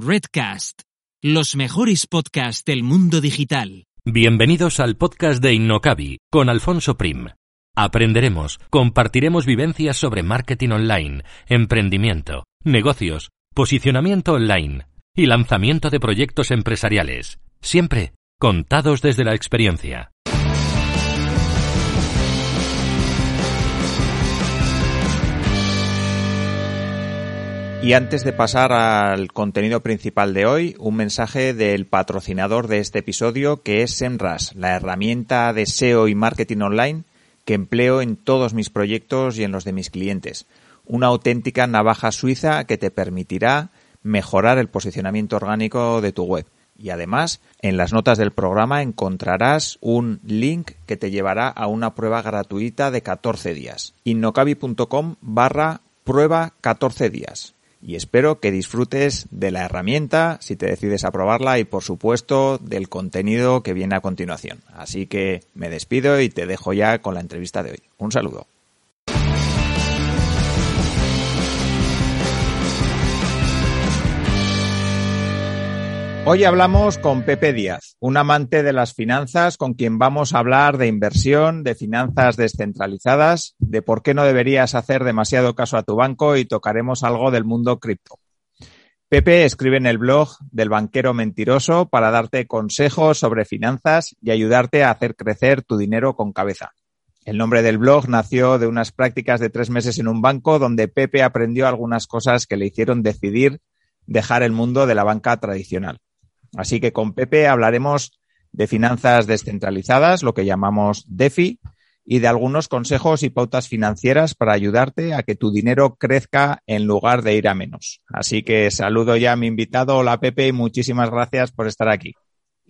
Redcast, los mejores podcasts del mundo digital. Bienvenidos al podcast de Innocabi con Alfonso Prim. Aprenderemos, compartiremos vivencias sobre marketing online, emprendimiento, negocios, posicionamiento online y lanzamiento de proyectos empresariales, siempre contados desde la experiencia. Y antes de pasar al contenido principal de hoy, un mensaje del patrocinador de este episodio que es SEMRAS, la herramienta de SEO y marketing online que empleo en todos mis proyectos y en los de mis clientes. Una auténtica navaja suiza que te permitirá mejorar el posicionamiento orgánico de tu web. Y además, en las notas del programa encontrarás un link que te llevará a una prueba gratuita de 14 días. innocabi.com barra prueba 14 días y espero que disfrutes de la herramienta si te decides a probarla y por supuesto del contenido que viene a continuación. Así que me despido y te dejo ya con la entrevista de hoy. Un saludo. Hoy hablamos con Pepe Díaz, un amante de las finanzas con quien vamos a hablar de inversión, de finanzas descentralizadas, de por qué no deberías hacer demasiado caso a tu banco y tocaremos algo del mundo cripto. Pepe escribe en el blog del banquero mentiroso para darte consejos sobre finanzas y ayudarte a hacer crecer tu dinero con cabeza. El nombre del blog nació de unas prácticas de tres meses en un banco donde Pepe aprendió algunas cosas que le hicieron decidir dejar el mundo de la banca tradicional. Así que con Pepe hablaremos de finanzas descentralizadas, lo que llamamos DeFi, y de algunos consejos y pautas financieras para ayudarte a que tu dinero crezca en lugar de ir a menos. Así que saludo ya a mi invitado. Hola Pepe y muchísimas gracias por estar aquí.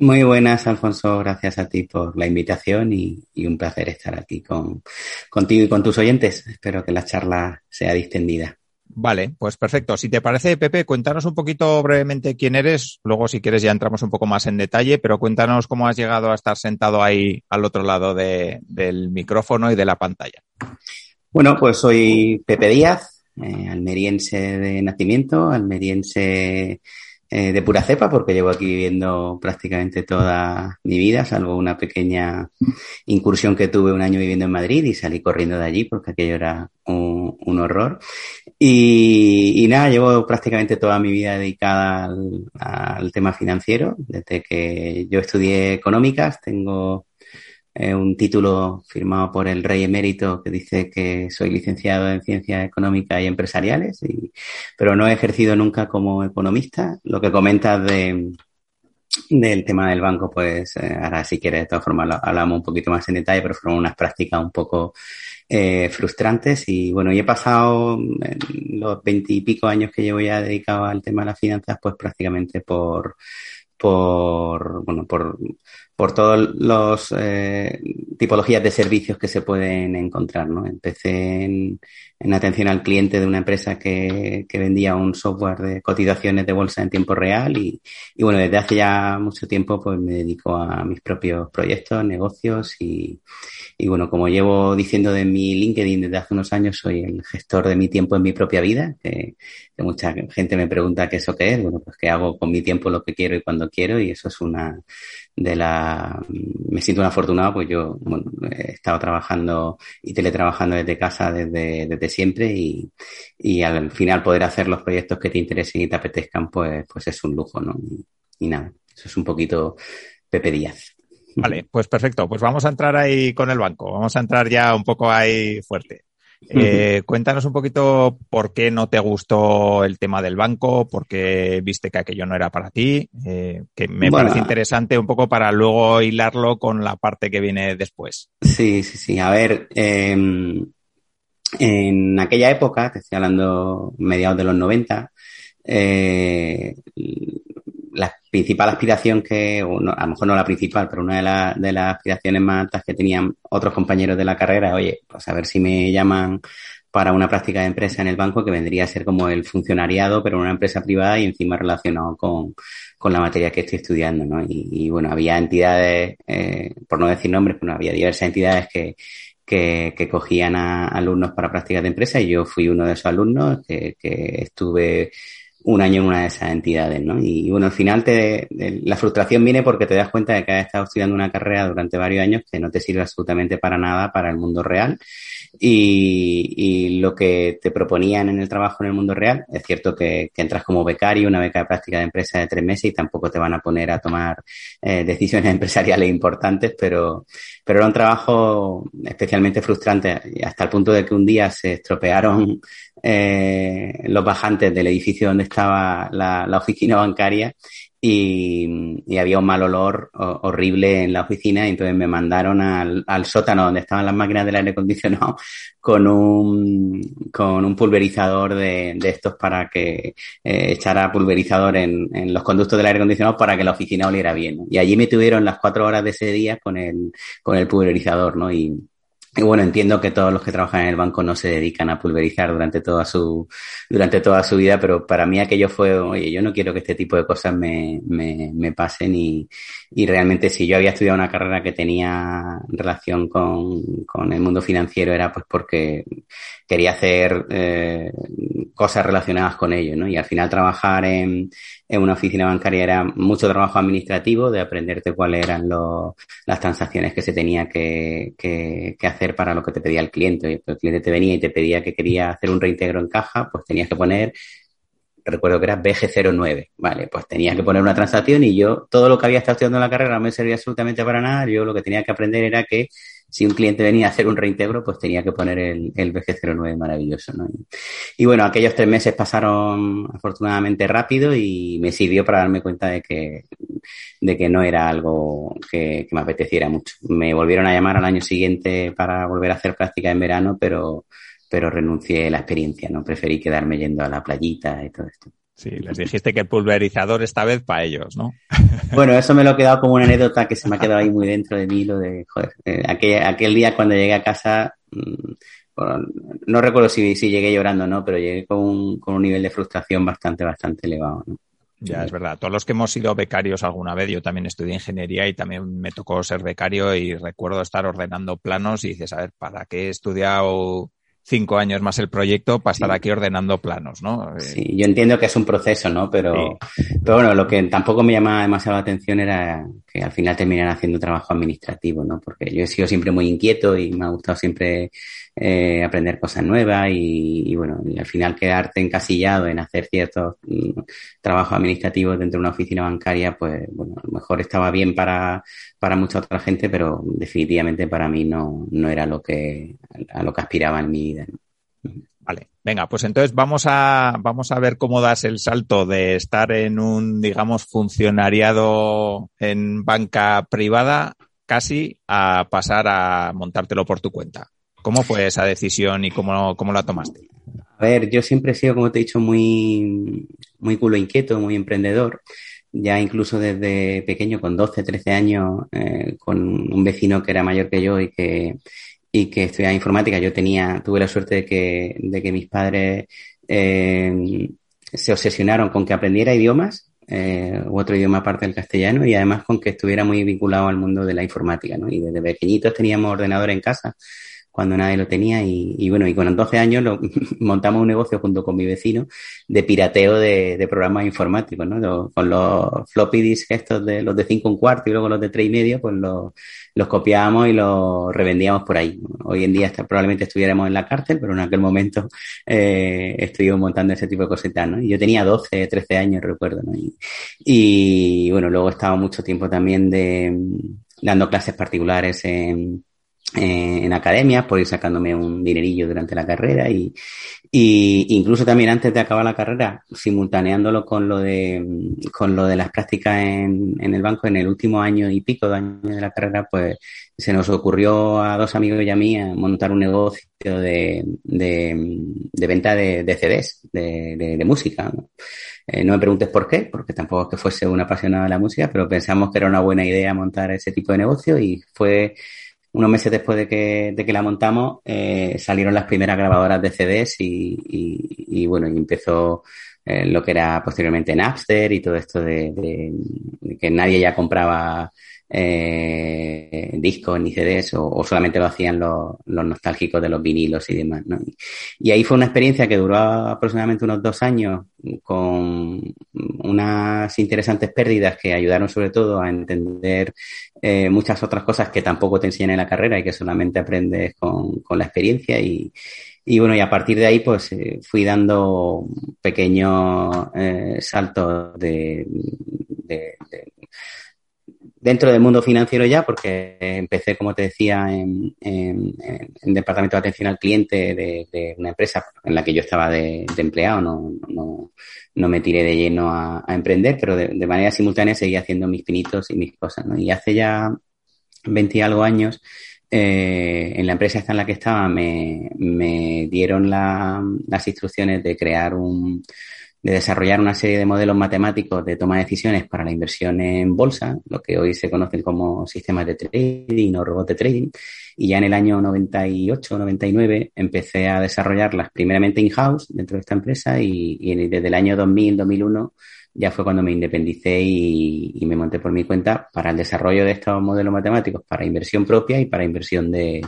Muy buenas, Alfonso. Gracias a ti por la invitación y, un placer estar aquí con, contigo y con tus oyentes. Espero que la charla sea distendida. Vale, pues perfecto. Si te parece, Pepe, cuéntanos un poquito brevemente quién eres. Luego, si quieres, ya entramos un poco más en detalle, pero cuéntanos cómo has llegado a estar sentado ahí al otro lado del micrófono y de la pantalla. Bueno, pues soy Pepe Díaz, eh, almeriense de nacimiento, almeriense eh, de pura cepa, porque llevo aquí viviendo prácticamente toda mi vida, salvo una pequeña incursión que tuve un año viviendo en Madrid y salí corriendo de allí porque aquello era un, horror. Y, nada, llevo prácticamente toda mi vida dedicada al, al tema financiero, desde que yo estudié económicas, tengo un título firmado por el rey emérito que dice que soy licenciado en ciencias económicas y empresariales, y, pero no he ejercido nunca como economista. Lo que comentas de, del tema del banco, pues eh, ahora si quieres, de todas formas hablamos un poquito más en detalle, pero fueron unas prácticas un poco eh, frustrantes y bueno, y he pasado los veintipico años que llevo ya dedicado al tema de las finanzas, pues prácticamente por por bueno por por todas las eh, tipologías de servicios que se pueden encontrar. ¿no? Empecé en, en atención al cliente de una empresa que, que, vendía un software de cotizaciones de bolsa en tiempo real y, y, bueno, desde hace ya mucho tiempo pues me dedico a mis propios proyectos, negocios y, y bueno, como llevo diciendo de mi LinkedIn desde hace unos años, soy el gestor de mi tiempo en mi propia vida, que, que mucha gente me pregunta qué eso qué es. Bueno, pues que hago con mi tiempo lo que quiero y cuando quiero y eso es una de la me siento un afortunado pues yo bueno, he estado trabajando y teletrabajando desde casa desde, desde siempre. Y, y al final poder hacer los proyectos que te interesen y te apetezcan pues pues es un lujo no y, nada eso es un poquito Pepe Díaz Vale, pues perfecto. Pues vamos a entrar ahí con el banco. Vamos a entrar ya un poco ahí fuerte. Eh, cuéntanos un poquito por qué no te gustó el tema del banco, por qué viste que aquello no era para ti, eh, que me parece interesante un poco para luego hilarlo con la parte que viene después. Sí, sí, sí. A ver, eh, en aquella época, te estoy hablando mediados de los 90, eh, la principal aspiración que, a lo mejor no la principal, pero una de, de, las aspiraciones más altas que tenían otros compañeros de la carrera, oye, pues a ver si me llaman para una práctica de empresa en el banco que vendría a ser como el funcionariado, pero en una empresa privada y encima relacionado con, con la materia que estoy estudiando, ¿no? Y, y bueno, había entidades, eh, por no decir nombres, bueno, había diversas entidades que, que, que, cogían a alumnos para prácticas de empresa y yo fui uno de esos alumnos que, que estuve un año en una de esas entidades, ¿no? Y bueno, al final te, la frustración viene porque te das cuenta de que has estado estudiando una carrera durante varios años que no te sirve absolutamente para nada para el mundo real y, y, lo que te proponían en el trabajo en el mundo real, es cierto que, entras como becario, una beca de práctica de empresa de tres meses y tampoco te van a poner a tomar eh, decisiones empresariales importantes, pero, pero era un trabajo especialmente frustrante hasta el punto de que un día se estropearon eh, los bajantes del edificio donde estaba la oficina bancaria y, había un mal olor horrible en la oficina y entonces me mandaron al, al, sótano donde estaban las máquinas del aire acondicionado con un, con un pulverizador de, de estos para que eh, echara pulverizador en, en, los conductos del aire acondicionado para que la oficina oliera bien. Y allí me tuvieron las cuatro horas de ese día con el, con el pulverizador, ¿no? Y, y bueno, entiendo que todos los que trabajan en el banco no se dedican a pulverizar durante toda su, durante toda su vida, pero para mí aquello fue, oye, yo no quiero que este tipo de cosas me, me, me pasen y, y realmente si yo había estudiado una carrera que tenía relación con, con el mundo financiero era pues porque quería hacer eh, cosas relacionadas con ello, ¿no? Y al final trabajar en, en una oficina bancaria era mucho trabajo administrativo de aprenderte cuáles eran los, las transacciones que se tenía que, que, que, hacer para lo que te pedía el cliente. El cliente te venía y te pedía que quería hacer un reintegro en caja, pues tenías que poner recuerdo que era BG09, vale, pues tenías que poner una transacción y yo, todo lo que había estado estudiando en la carrera no me servía absolutamente para nada, yo lo que tenía que aprender era que si un cliente venía a hacer un reintegro, pues tenía que poner el, el BG09 maravilloso. ¿no? Y, bueno, aquellos tres meses pasaron afortunadamente rápido y me sirvió para darme cuenta de que, de que no era algo que, que me apeteciera mucho. Me volvieron a llamar al año siguiente para volver a hacer práctica en verano, pero, pero renuncié a la experiencia, ¿no? Preferí quedarme yendo a la playita y todo esto. Sí, les dijiste que el pulverizador esta vez para ellos, ¿no? Bueno, eso me lo he quedado como una anécdota que se me ha quedado ahí muy dentro de mí, lo de, joder, eh, aquel, aquel, día cuando llegué a casa, mmm, bueno, no recuerdo si, si llegué llorando o no, pero llegué con un, con un nivel de frustración bastante, bastante elevado, ¿no? Ya, es verdad. Todos los que hemos sido becarios alguna vez, yo también estudié ingeniería y también me tocó ser becario y recuerdo estar ordenando planos y dices, a ver, ¿para qué he estudiado cinco años más el proyecto para estar aquí ordenando planos, ¿no? Eh, sí, yo entiendo que es un proceso, ¿no? Pero, sí. pero bueno, lo que tampoco me llamaba demasiado la atención era que al final terminan haciendo trabajo administrativo, ¿no? Porque yo he sido siempre muy inquieto y me ha gustado siempre eh, aprender cosas nuevas y, y, bueno, y al final quedarte encasillado en hacer ciertos mm, trabajos administrativos dentro de una oficina bancaria, pues bueno, a lo mejor estaba bien para, para mucha otra gente, pero definitivamente para mí no, no era lo que, a lo que aspiraba en mi vida. Vale, venga, pues entonces vamos a, vamos a ver cómo das el salto de estar en un, digamos, funcionariado en banca privada casi a pasar a montártelo por tu cuenta. ¿Cómo fue esa decisión y cómo, cómo la tomaste? A ver, yo siempre he sido, como te he dicho, muy, muy culo inquieto, muy emprendedor. Ya incluso desde pequeño, con 12, 13 años, eh, con un vecino que era mayor que yo y que, y que estudiaba informática, yo tenía, tuve la suerte de que, de que mis padres eh, se obsesionaron con que aprendiera idiomas, eh, u otro idioma aparte del castellano, y además con que estuviera muy vinculado al mundo de la informática, ¿no? Y desde pequeñitos teníamos ordenador en casa cuando nadie lo tenía y, bueno, y con 12 años lo, montamos un negocio junto con mi vecino de pirateo de, programas informáticos, ¿no? Con los floppy disks estos de los de 5 un cuarto y luego los de 3 y medio, pues los, los copiábamos y los revendíamos por ahí. Hoy en día probablemente estuviéramos en la cárcel, pero en aquel momento eh, estuvimos montando ese tipo de cositas, ¿no? Y yo tenía 12, 13 años, recuerdo, ¿no? Y, bueno, luego estaba mucho tiempo también de dando clases particulares en eh, en academias por ir sacándome un dinerillo durante la carrera y, y, incluso también antes de acabar la carrera simultaneándolo con lo de con lo de las prácticas en, en el banco en el último año y pico de año de la carrera pues se nos ocurrió a dos amigos y a mí montar un negocio de, de, de venta de, de CDs de, de música ¿no? Eh, no me preguntes por qué, porque tampoco es que fuese un apasionado de la música, pero pensamos que era una buena idea montar ese tipo de negocio y fue unos meses después de que, de que la montamos, eh, salieron las primeras grabadoras de CDs y, y, bueno, y empezó eh, lo que era posteriormente Napster y todo esto de, que nadie ya compraba eh, discos ni CDs o, solamente lo hacían los, nostálgicos de los vinilos y demás. ¿no? Y ahí fue una experiencia que duró aproximadamente unos dos años con unas interesantes pérdidas que ayudaron sobre todo a entender eh, muchas otras cosas que tampoco te enseñan en la carrera y que solamente aprendes con, la experiencia y, y bueno, y a partir de ahí, pues eh, fui dando pequeños eh, saltos de, dentro del mundo financiero ya, porque empecé, como te decía, en, en, departamento de atención al cliente de, una empresa en la que yo estaba de, empleado, no, no, no, me tiré de lleno a, emprender, pero de, manera simultánea seguía haciendo mis pinitos y mis cosas. Y hace ya 20 y algo años eh, en la empresa esta en la que estaba me, me dieron las instrucciones de crear un, de desarrollar una serie de modelos matemáticos de toma de decisiones para la inversión en bolsa, lo que hoy se conocen como sistemas de trading o robots de trading. Y ya en el año 98, 99 empecé a desarrollarlas primeramente in-house dentro de esta empresa y, desde el año 2000, 2001 ya fue cuando me independicé y, me monté por mi cuenta para el desarrollo de estos modelos matemáticos para inversión propia y para inversión de,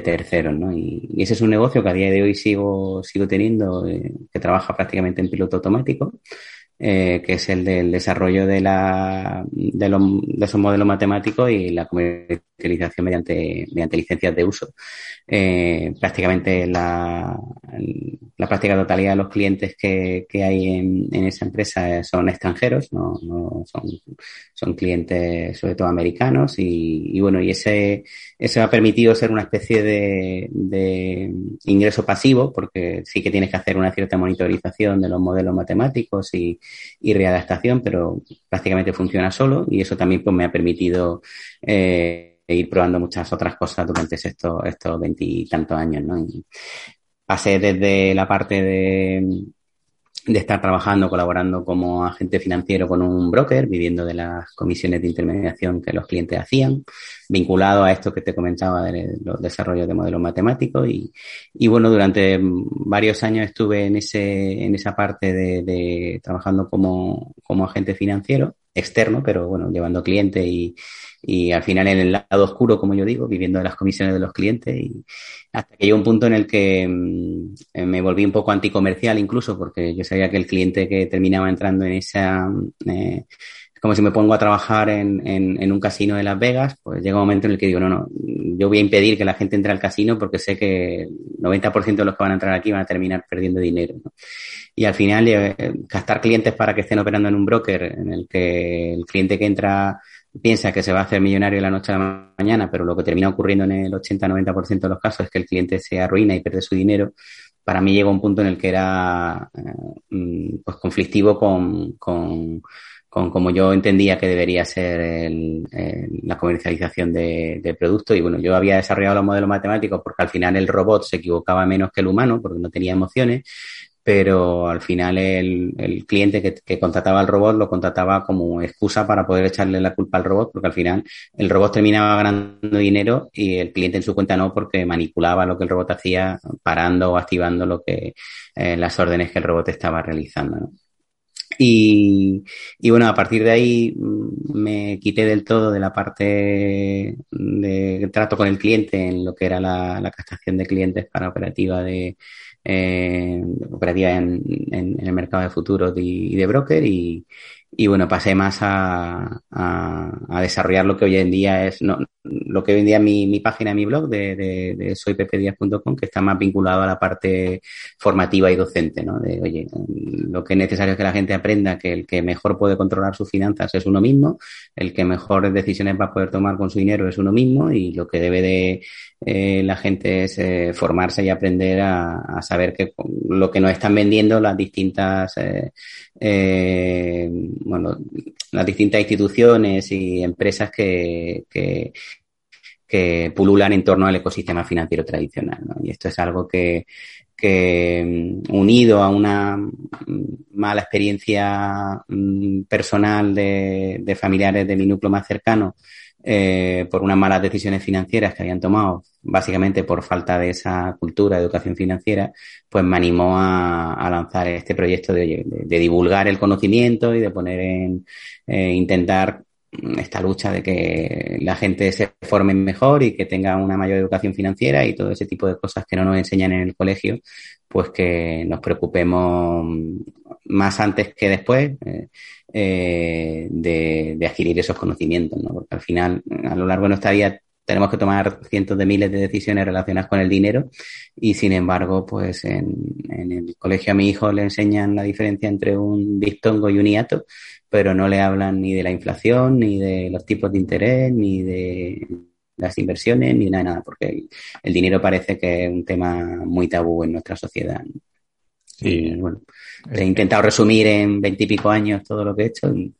terceros, ¿no? Y, ese es un negocio que a día de hoy sigo, sigo teniendo, eh, que trabaja prácticamente en piloto automático eh, que es el del desarrollo de, la, de, los, de, esos modelos matemáticos y la comercialización mediante, mediante licencias de uso. Eh, prácticamente la, la práctica totalidad de los clientes que, que hay en, en, esa empresa son extranjeros, no, no son, son clientes sobre todo americanos y, y, bueno, y ese, eso ha permitido ser una especie de, ingreso pasivo porque sí que tienes que hacer una cierta monitorización de los modelos matemáticos y, y readaptación, pero prácticamente funciona solo y eso también pues, me ha permitido eh, ir probando muchas otras cosas durante estos estos veintitantos años. ¿no? pasé desde la parte de, de estar trabajando, colaborando como agente financiero con un broker, viviendo de las comisiones de intermediación que los clientes hacían, vinculado a esto que te comentaba de los desarrollos de modelos matemáticos. Y, y bueno, durante varios años estuve en ese, en esa parte de, de trabajando como, como agente financiero externo, pero bueno, llevando clientes y, y al final en el lado oscuro, como yo digo, viviendo de las comisiones de los clientes. Y hasta que llegó un punto en el que mm, me volví un poco anticomercial incluso porque yo sabía que el cliente que terminaba entrando en esa eh, como si me pongo a trabajar en, un casino de Las Vegas, pues llega un momento en el que digo, no, no, yo voy a impedir que la gente entre al casino porque sé que el 90% de los que van a entrar aquí van a terminar perdiendo dinero. Y al final, eh, gastar clientes para que estén operando en un broker en el que el cliente que entra piensa que se va a hacer millonario de la noche a la mañana, pero lo que termina ocurriendo en el 80-90% de los casos es que el cliente se arruina y pierde su dinero, para mí llegó un punto en el que era eh, mm, pues conflictivo con, con, con como yo entendía que debería ser el, la comercialización de, de productos. Y bueno, yo había desarrollado los modelos matemáticos porque al final el robot se equivocaba menos que el humano porque no tenía emociones pero al final el, el cliente que, que, contrataba al robot lo contrataba como excusa para poder echarle la culpa al robot, porque al final el robot terminaba ganando dinero y el cliente en su cuenta no, porque manipulaba lo que el robot hacía, parando o activando lo que eh, las órdenes que el robot estaba realizando. Y, y, bueno, a partir de ahí mm, me quité del todo de la parte de trato con el cliente en lo que era la, la captación de clientes para operativa de, eh, operativa en, en, en, el mercado de futuros y, de broker y, y bueno, pasé más a, a, a, desarrollar lo que hoy en día es, no, lo que hoy en día mi, mi página, mi blog de, de, de soyppdias.com, que está más vinculado a la parte formativa y docente, ¿no? De, oye, lo que es necesario es que la gente aprenda que el que mejor puede controlar sus finanzas es uno mismo, el que mejores decisiones va a poder tomar con su dinero es uno mismo y lo que debe de eh, la gente es eh, formarse y aprender a, saber que lo que nos están vendiendo las distintas eh, bueno, las distintas instituciones y empresas que, que, pululan en torno al ecosistema financiero tradicional. Y esto es algo que, que mm, unido a una mala experiencia mm, personal de familiares de mi núcleo más cercano, eh, por unas malas decisiones financieras que habían tomado, básicamente por falta de esa cultura de educación financiera, pues me animó a, a lanzar este proyecto de, de, de, divulgar el conocimiento y de poner en, eh, intentar esta lucha de que la gente se forme mejor y que tenga una mayor educación financiera y todo ese tipo de cosas que no nos enseñan en el colegio, pues que nos preocupemos más antes que después eh, eh, de, de, adquirir esos conocimientos, ¿no? Porque al final, a lo largo de nuestra vida, tenemos que tomar cientos de miles de decisiones relacionadas con el dinero y sin embargo, pues en, en el colegio a mi hijo le enseñan la diferencia entre un diptongo y un hiato, pero no le hablan ni de la inflación, ni de los tipos de interés, ni de las inversiones, ni nada, nada, porque el, dinero parece que es un tema muy tabú en nuestra sociedad. Y bueno, he intentado resumir en veintipico años todo lo que he hecho y,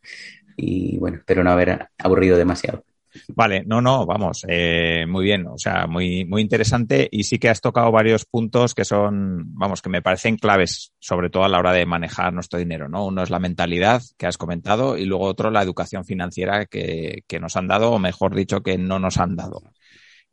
y bueno, espero no haber aburrido demasiado. Vale, no, no, vamos, eh, muy bien, o sea, muy, muy interesante y sí que has tocado varios puntos que son, vamos, que me parecen claves, sobre todo a la hora de manejar nuestro dinero, ¿no? Uno es la mentalidad que has comentado y luego otro la educación financiera que, que nos han dado, o mejor dicho, que no nos han dado.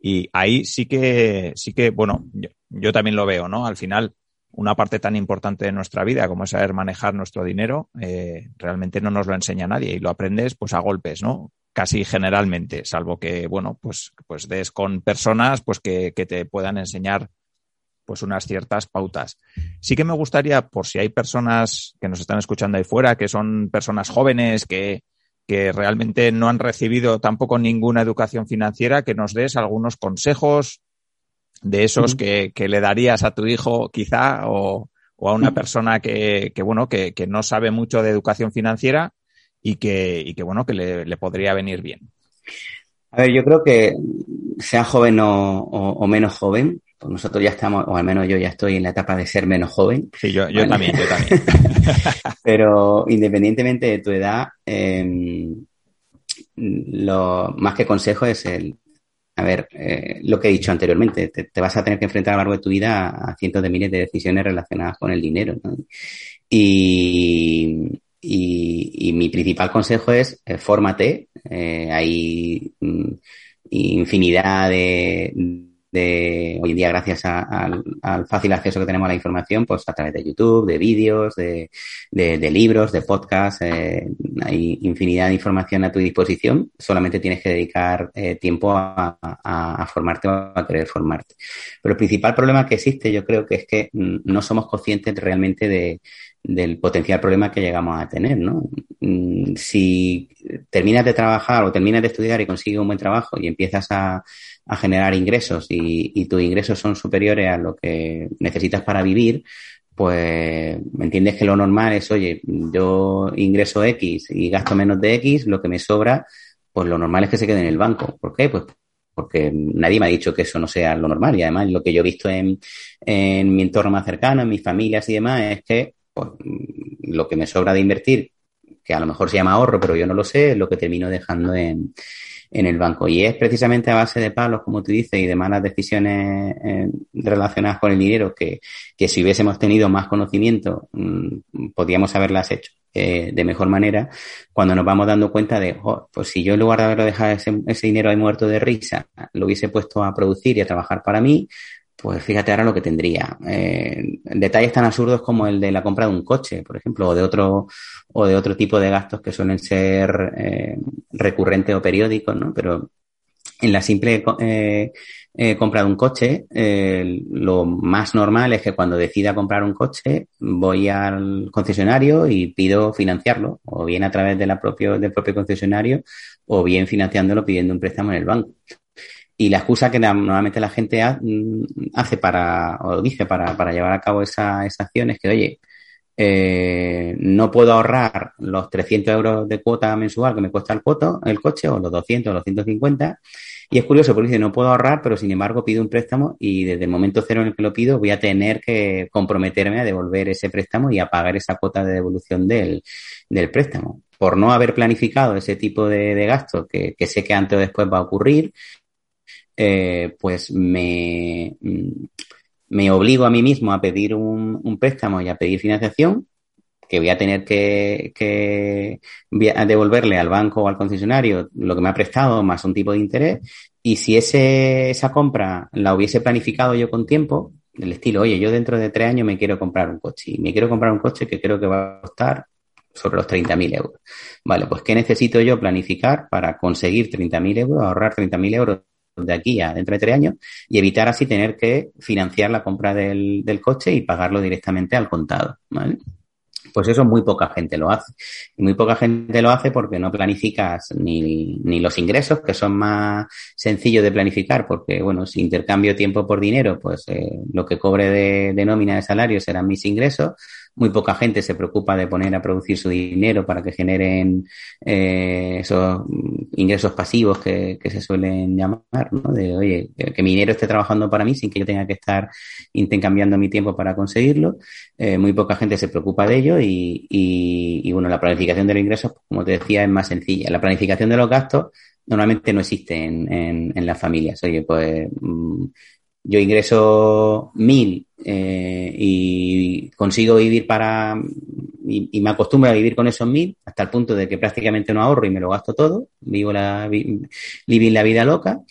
Y ahí sí que, sí que, bueno, yo, yo también lo veo, ¿no? Al final, una parte tan importante de nuestra vida como es saber manejar nuestro dinero, eh, realmente no nos lo enseña nadie y lo aprendes pues a golpes, ¿no? Casi generalmente, salvo que, bueno, pues, pues des con personas pues que, que te puedan enseñar pues unas ciertas pautas. Sí que me gustaría, por si hay personas que nos están escuchando ahí fuera, que son personas jóvenes, que, que realmente no han recibido tampoco ninguna educación financiera, que nos des algunos consejos, de esos que, que, le darías a tu hijo quizá o, o a una persona que, que bueno, que, que, no sabe mucho de educación financiera y que, y que bueno, que le, le, podría venir bien? A ver, yo creo que sea joven o, o, o, menos joven, pues nosotros ya estamos, o al menos yo ya estoy en la etapa de ser menos joven. Sí, yo, yo ¿vale? también, yo también. Pero independientemente de tu edad, eh, lo más que consejo es el a ver, eh, lo que he dicho anteriormente, te, vas a tener que enfrentar a lo largo de tu vida a cientos de miles de decisiones relacionadas con el dinero. y, y, mi principal consejo es, eh, fórmate. Eh, hay mm, infinidad de, de hoy en día gracias a, a, al fácil acceso que tenemos a la información, pues a través de YouTube, de vídeos, de, de, libros, de podcasts, eh, hay infinidad de información a tu disposición, solamente tienes que dedicar eh, tiempo a, a, formarte o a querer formarte. Pero el principal problema que existe yo creo que es que mm, no somos conscientes realmente de, del potencial problema que llegamos a tener, ¿no? Mm, si terminas de trabajar o terminas de estudiar y consigues un buen trabajo y empiezas a, a generar ingresos y, tus ingresos son superiores a lo que necesitas para vivir, pues me entiendes que lo normal es, oye, yo ingreso X y gasto menos de X, lo que me sobra, pues lo normal es que se quede en el banco. ¿Por qué? Pues porque nadie me ha dicho que eso no sea lo normal y además lo que yo he visto en, en mi entorno más cercano, en mis familias y demás, es que pues, lo que me sobra de invertir, que a lo mejor se llama ahorro, pero yo no lo sé, es lo que termino dejando en, en el banco. Y es precisamente a base de palos, como tú dices, y de malas decisiones eh, relacionadas con el dinero que, que si hubiésemos tenido más conocimiento, mmm, podíamos haberlas hecho eh, de mejor manera, cuando nos vamos dando cuenta de, oh, pues si yo en lugar de haberlo dejado ese, ese dinero ahí muerto de risa, lo hubiese puesto a producir y a trabajar para mí, pues fíjate ahora lo que tendría. Eh, detalles tan absurdos como el de la compra de un coche, por ejemplo, o de otro, o de otro tipo de gastos que suelen ser eh, recurrentes o periódicos, ¿no? Pero en la simple eh, compra de un coche, lo más normal es que cuando decida comprar un coche, voy al concesionario y pido financiarlo, o bien a través propio, del propio concesionario, o bien financiándolo pidiendo un préstamo en el banco. Y la excusa que normalmente la gente mm, hace para, o dice para, para llevar a cabo esa, esa acción es que, oye, eh, no puedo ahorrar los 300 euros de cuota mensual que me cuesta el, cuoto, el coche, o los 200 o los 150. Y es curioso porque dice, no puedo ahorrar, pero sin embargo pido un préstamo y desde el momento cero en el que lo pido voy a tener que comprometerme a devolver ese préstamo y a pagar esa cuota de devolución del, del préstamo. Por no haber planificado ese tipo de, de gasto que, que sé que antes o después va a ocurrir, eh, pues me, me obligo a mí mismo a pedir un, un, préstamo y a pedir financiación que voy a tener que, que devolverle al banco o al concesionario lo que me ha prestado más un tipo de interés y si ese, esa compra la hubiese planificado yo con tiempo, del estilo, oye, yo dentro de tres años me quiero comprar un coche y me quiero comprar un coche que creo que va a costar sobre los 30.000 euros. Vale, pues ¿qué necesito yo planificar para conseguir 30.000 euros, ahorrar 30.000 euros de aquí a dentro de tres años y evitar así tener que financiar la compra del, del coche y pagarlo directamente al contado, ¿vale? Pues eso muy poca gente lo hace. Y muy poca gente lo hace porque no planificas ni, ni los ingresos, que son más sencillos de planificar, porque, bueno, si intercambio tiempo por dinero, pues eh, lo que cobre de, de nómina de salario serán mis ingresos muy poca gente se preocupa de poner a producir su dinero para que generen eh, esos ingresos pasivos que, que, se suelen llamar, ¿no? De, oye, que, mi dinero esté trabajando para mí sin que yo tenga que estar intercambiando mi tiempo para conseguirlo. Eh, muy poca gente se preocupa de ello y, y, y, bueno, la planificación de los ingresos, pues, como te decía, es más sencilla. La planificación de los gastos normalmente no existe en, en, en las familias. Oye, pues mm, yo ingreso mil eh, y consigo vivir para y, me acostumbro a vivir con esos mil hasta el punto de que prácticamente no ahorro y me lo gasto todo, vivo la vivir la vida loca.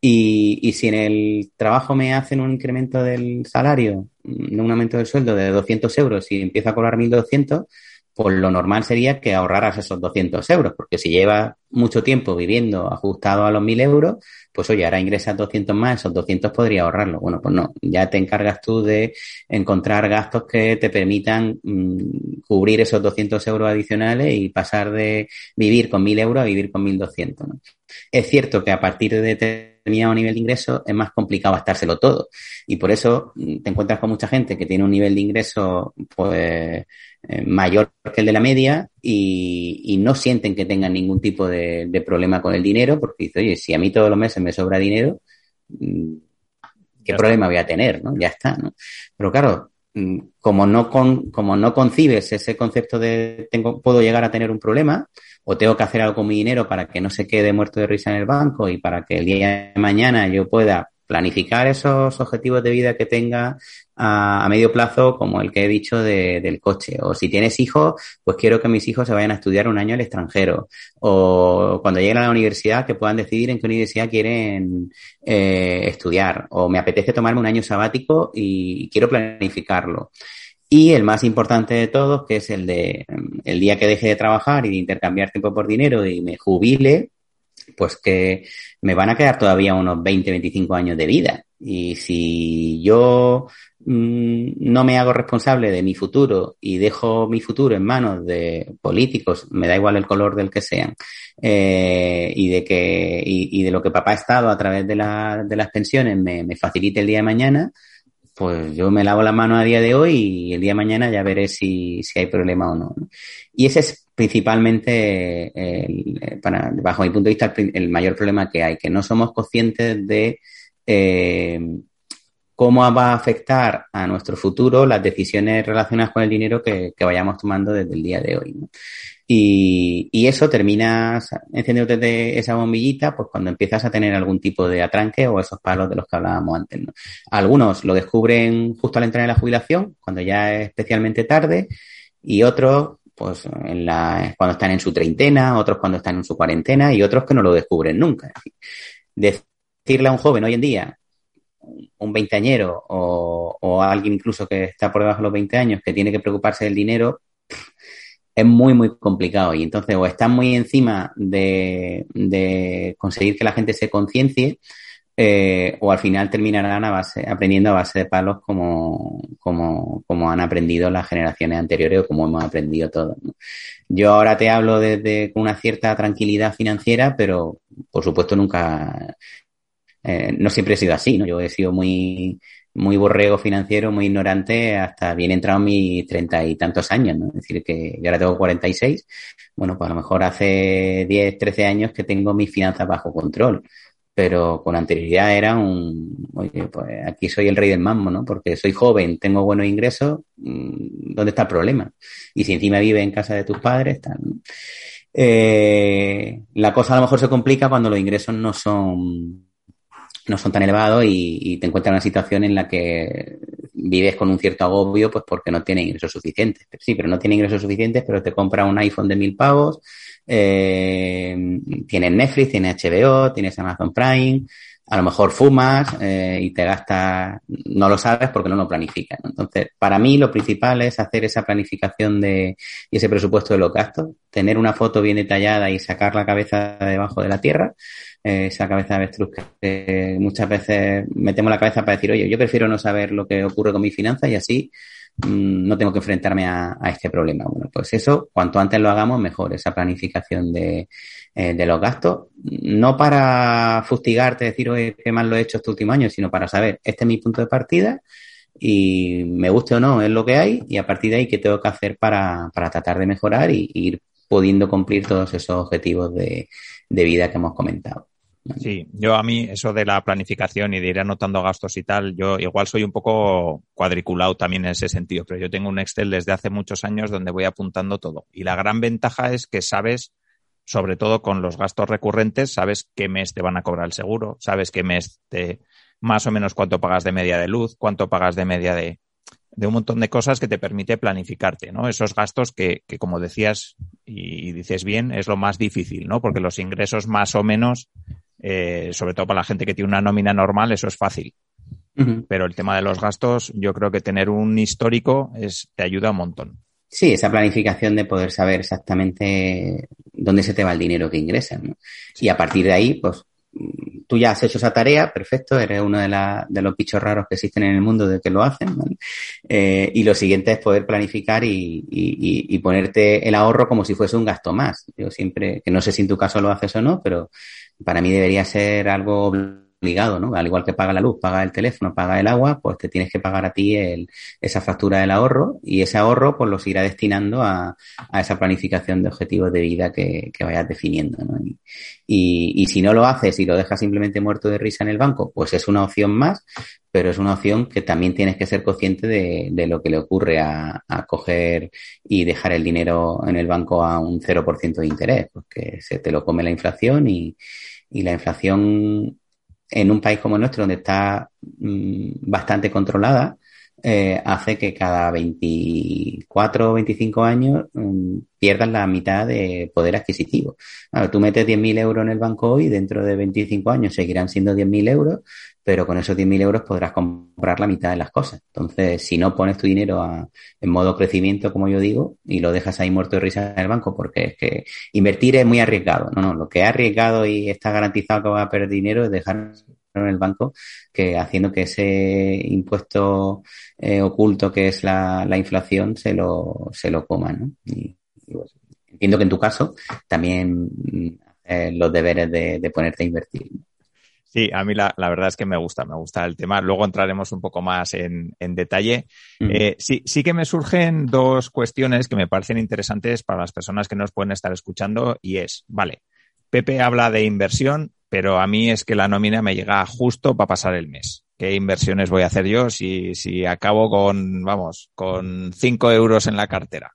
Y, y, si en el trabajo me hacen un incremento del salario, un aumento del sueldo de 200 euros y empiezo a cobrar 1200, pues lo normal sería que ahorraras esos 200 euros, porque si llevas mucho tiempo viviendo ajustado a los 1000 euros, pues oye, ahora ingresas 200 más, esos 200 podría ahorrarlo. Bueno, pues no, ya te encargas tú de encontrar gastos que te permitan mmm, cubrir esos 200 euros adicionales y pasar de vivir con 1000 euros a vivir con 1200. ¿no? Es cierto que a partir de determinado nivel de ingreso es más complicado gastárselo todo. Y por eso mm, te encuentras con mucha gente que tiene un nivel de ingreso, pues, eh, mayor que el de la media y, y, no sienten que tengan ningún tipo de, de, problema con el dinero porque dice, oye, si a mí todos los meses me sobra dinero, mm, ¿qué ya problema está. voy a tener? ¿no? Ya está, ¿no? Pero claro, mm, como no, con, como no concibes ese concepto de tengo, puedo llegar a tener un problema o tengo que hacer algo con mi dinero para que no se quede muerto de risa en el banco y para que el día de mañana yo pueda planificar esos objetivos de vida que tenga a, medio plazo, como el que he dicho de, del coche. O si tienes hijos, pues quiero que mis hijos se vayan a estudiar un año al extranjero. O cuando lleguen a la universidad, que puedan decidir en qué universidad quieren eh, estudiar. O me apetece tomarme un año sabático y quiero planificarlo. Y el más importante de todos, que es el de el día que deje de trabajar y de intercambiar tiempo por dinero y me jubile, pues que me van a quedar todavía unos 20, 25 años de vida. Y si yo mmm, no me hago responsable de mi futuro y dejo mi futuro en manos de políticos, me da igual el color del que sean, eh, y de que, y, y, de lo que papá ha estado a través de, la, de las pensiones me, me facilite el día de mañana, pues yo me lavo la mano a día de hoy y el día de mañana ya veré si, si hay problema o no. Y ese es principalmente, para, bajo mi punto de vista, el, mayor problema que hay, que no somos conscientes de eh, cómo va a afectar a nuestro futuro las decisiones relacionadas con el dinero que, que vayamos tomando desde el día de hoy. Y, y, eso terminas encendiéndote esa bombillita, pues cuando empiezas a tener algún tipo de atranque o esos palos de los que hablábamos antes. ¿no? Algunos lo descubren justo al entrar en la jubilación, cuando ya es especialmente tarde, y otros, pues en la, cuando están en su treintena, otros cuando están en su cuarentena, y otros que no lo descubren nunca. Decirle a un joven hoy en día, un veinteañero o, o alguien incluso que está por debajo de los 20 años, que tiene que preocuparse del dinero, es muy, muy complicado. Y entonces, o están muy encima de, de conseguir que la gente se conciencie, eh, o al final terminarán a base, aprendiendo a base de palos como, como, como han aprendido las generaciones anteriores o como hemos aprendido todos. Yo ahora te hablo desde con una cierta tranquilidad financiera, pero por supuesto nunca, eh, no siempre he sido así, ¿no? Yo he sido muy, muy borrego financiero, muy ignorante, hasta bien entrado mis treinta y tantos años, ¿no? Es decir, que yo ahora tengo 46, bueno, pues a lo mejor hace 10, 13 años que tengo mis finanzas bajo control, pero con anterioridad era un, oye, pues aquí soy el rey del mambo, ¿no? Porque soy joven, tengo buenos ingresos, mm, ¿dónde está el problema? Y si encima vive en casa de tus padres, tal, ¿no? eh, la cosa a lo mejor se complica cuando los ingresos no son no son tan elevados y, y, te encuentras en una situación en la que vives con un cierto agobio, pues porque no tienes ingresos suficientes. Sí, pero no tienes ingresos suficientes, pero te compra un iPhone de mil pavos, eh, tienes Netflix, tienes HBO, tienes Amazon Prime, a lo mejor fumas eh, y te gastas, no lo sabes porque no lo planificas. Entonces, para mí lo principal es hacer esa planificación de, y ese presupuesto de los gastos, tener una foto bien detallada y sacar la cabeza debajo de la tierra, esa cabeza de avestruz que muchas veces metemos la cabeza para decir, oye, yo prefiero no saber lo que ocurre con mi finanzas y así mm, no tengo que enfrentarme a, a este problema. Bueno, pues eso, cuanto antes lo hagamos, mejor, esa planificación de, eh, de los gastos, no para fustigarte, decir, oye, qué mal lo he hecho este último año, sino para saber, este es mi punto de partida y me guste o no, es lo que hay y a partir de ahí, qué tengo que hacer para, para tratar de mejorar y, ir pudiendo cumplir todos esos objetivos de, de vida que hemos comentado. Sí, yo a mí eso de la planificación y de ir anotando gastos y tal, yo igual soy un poco cuadriculado también en ese sentido, pero yo tengo un Excel desde hace muchos años donde voy apuntando todo. Y la gran ventaja es que sabes sobre todo con los gastos recurrentes, sabes qué mes te van a cobrar el seguro, sabes qué mes te, más o menos cuánto pagas de media de luz, cuánto pagas de media de, de un montón de cosas que te permite planificarte, ¿no? Esos gastos que, que, como decías y dices bien, es lo más difícil, ¿no? Porque los ingresos más o menos, eh, sobre todo para la gente que tiene una nómina normal, eso es fácil. Uh -huh. Pero el tema de los gastos, yo creo que tener un histórico es, te ayuda un montón. Sí, esa planificación de poder saber exactamente dónde se te va el dinero que ingresas. ¿no? Y a partir de ahí, pues tú ya has hecho esa tarea, perfecto, eres uno de, la, de los bichos raros que existen en el mundo de que lo hacen. ¿no? Eh, y lo siguiente es poder planificar y, y, y, ponerte el ahorro como si fuese un gasto más. Yo siempre, que no sé si en tu caso lo haces o no, pero para mí debería ser algo obligado, ¿no? Al igual que paga la luz, paga el teléfono, paga el agua, pues te tienes que pagar a ti el, esa factura del ahorro y ese ahorro pues los irá destinando a, a esa planificación de objetivos de vida que, que vayas definiendo, ¿no? Y, y, y, si no lo haces y lo dejas simplemente muerto de risa en el banco, pues es una opción más, pero es una opción que también tienes que ser consciente de, de lo que le ocurre a, a, coger y dejar el dinero en el banco a un 0% de interés, porque se te lo come la inflación y, y la inflación en un país como el nuestro, donde está mmm, bastante controlada, eh, hace que cada 24 o 25 años mmm, pierdas la mitad de poder adquisitivo. Claro, tú metes 10.000 euros en el banco hoy, dentro de 25 años seguirán siendo 10.000 euros, pero con esos 10.000 euros podrás comprar la mitad de las cosas. Entonces, si no pones tu dinero a, en modo crecimiento, como yo digo, y lo dejas ahí muerto de risa en el banco, porque es que invertir es muy arriesgado. No, no, lo que es arriesgado y está garantizado que va a perder dinero es dejar en el banco que haciendo que ese impuesto eh, oculto que es la, la, inflación se lo, se lo coma, ¿no? Y, y bueno, entiendo que en tu caso también eh, los deberes de, de ponerte a invertir. Sí, a mí la, la, verdad es que me gusta, me gusta el tema. Luego entraremos un poco más en, en detalle. Mm. Eh, sí, sí que me surgen dos cuestiones que me parecen interesantes para las personas que nos pueden estar escuchando y es, vale, Pepe habla de inversión, pero a mí es que la nómina me llega justo para pasar el mes. ¿Qué inversiones voy a hacer yo si, si acabo con, vamos, con cinco euros en la cartera?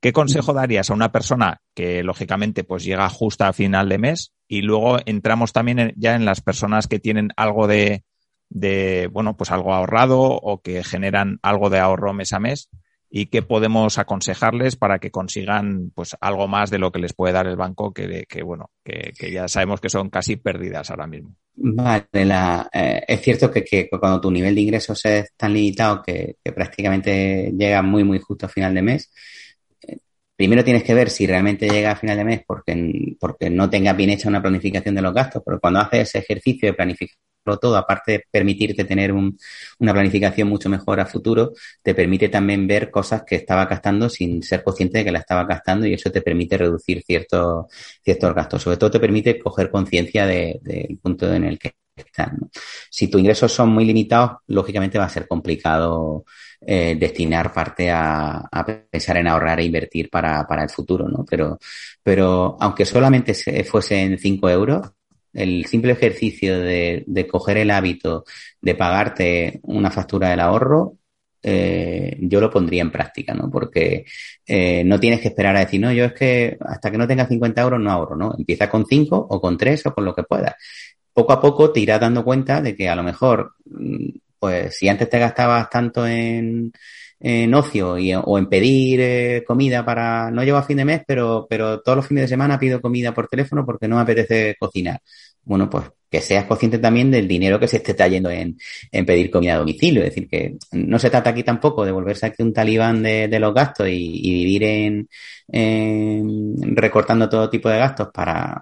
¿Qué consejo darías a una persona que lógicamente pues llega justo a final de mes y luego entramos también en, ya en las personas que tienen algo de, de, bueno, pues algo ahorrado o que generan algo de ahorro mes a mes y qué podemos aconsejarles para que consigan pues algo más de lo que les puede dar el banco que, que bueno, que, ya sabemos que son casi pérdidas ahora mismo. Vale, la, eh, es cierto que, que, cuando tu nivel de ingresos es tan limitado que, prácticamente llega muy, muy justo a final de mes, primero tienes que ver si realmente llega a final de mes porque, porque no tengas bien hecha una planificación de los gastos, pero cuando haces ese ejercicio de planificarlo todo, aparte de permitirte tener un, una planificación mucho mejor a futuro, te permite también ver cosas que estaba gastando sin ser consciente de que la estaba gastando y eso te permite reducir ciertos, ciertos gastos. Sobre todo te permite coger conciencia del de, punto en el que estás. ¿no? Si tus ingresos son muy limitados, lógicamente va a ser complicado eh, destinar parte a, a, pensar en ahorrar e invertir para, para el futuro, ¿no? Pero, pero aunque solamente fuesen 5 euros, el simple ejercicio de, de, coger el hábito de pagarte una factura del ahorro, eh, yo lo pondría en práctica, ¿no? Porque eh, no tienes que esperar a decir, no, yo es que hasta que no tenga 50 euros no ahorro, ¿no? Empieza con 5 o con 3 o con lo que puedas. Poco a poco te irás dando cuenta de que a lo mejor mm, pues si antes te gastabas tanto en, en ocio y, o en pedir eh, comida para, no llevo a fin de mes, pero, pero todos los fines de semana pido comida por teléfono porque no me apetece cocinar. bueno, pues que seas consciente también del dinero que se esté trayendo en, en pedir comida a domicilio. Es decir, que no se trata aquí tampoco de volverse aquí un talibán de, los gastos y, y vivir en, en, recortando todo tipo de gastos para...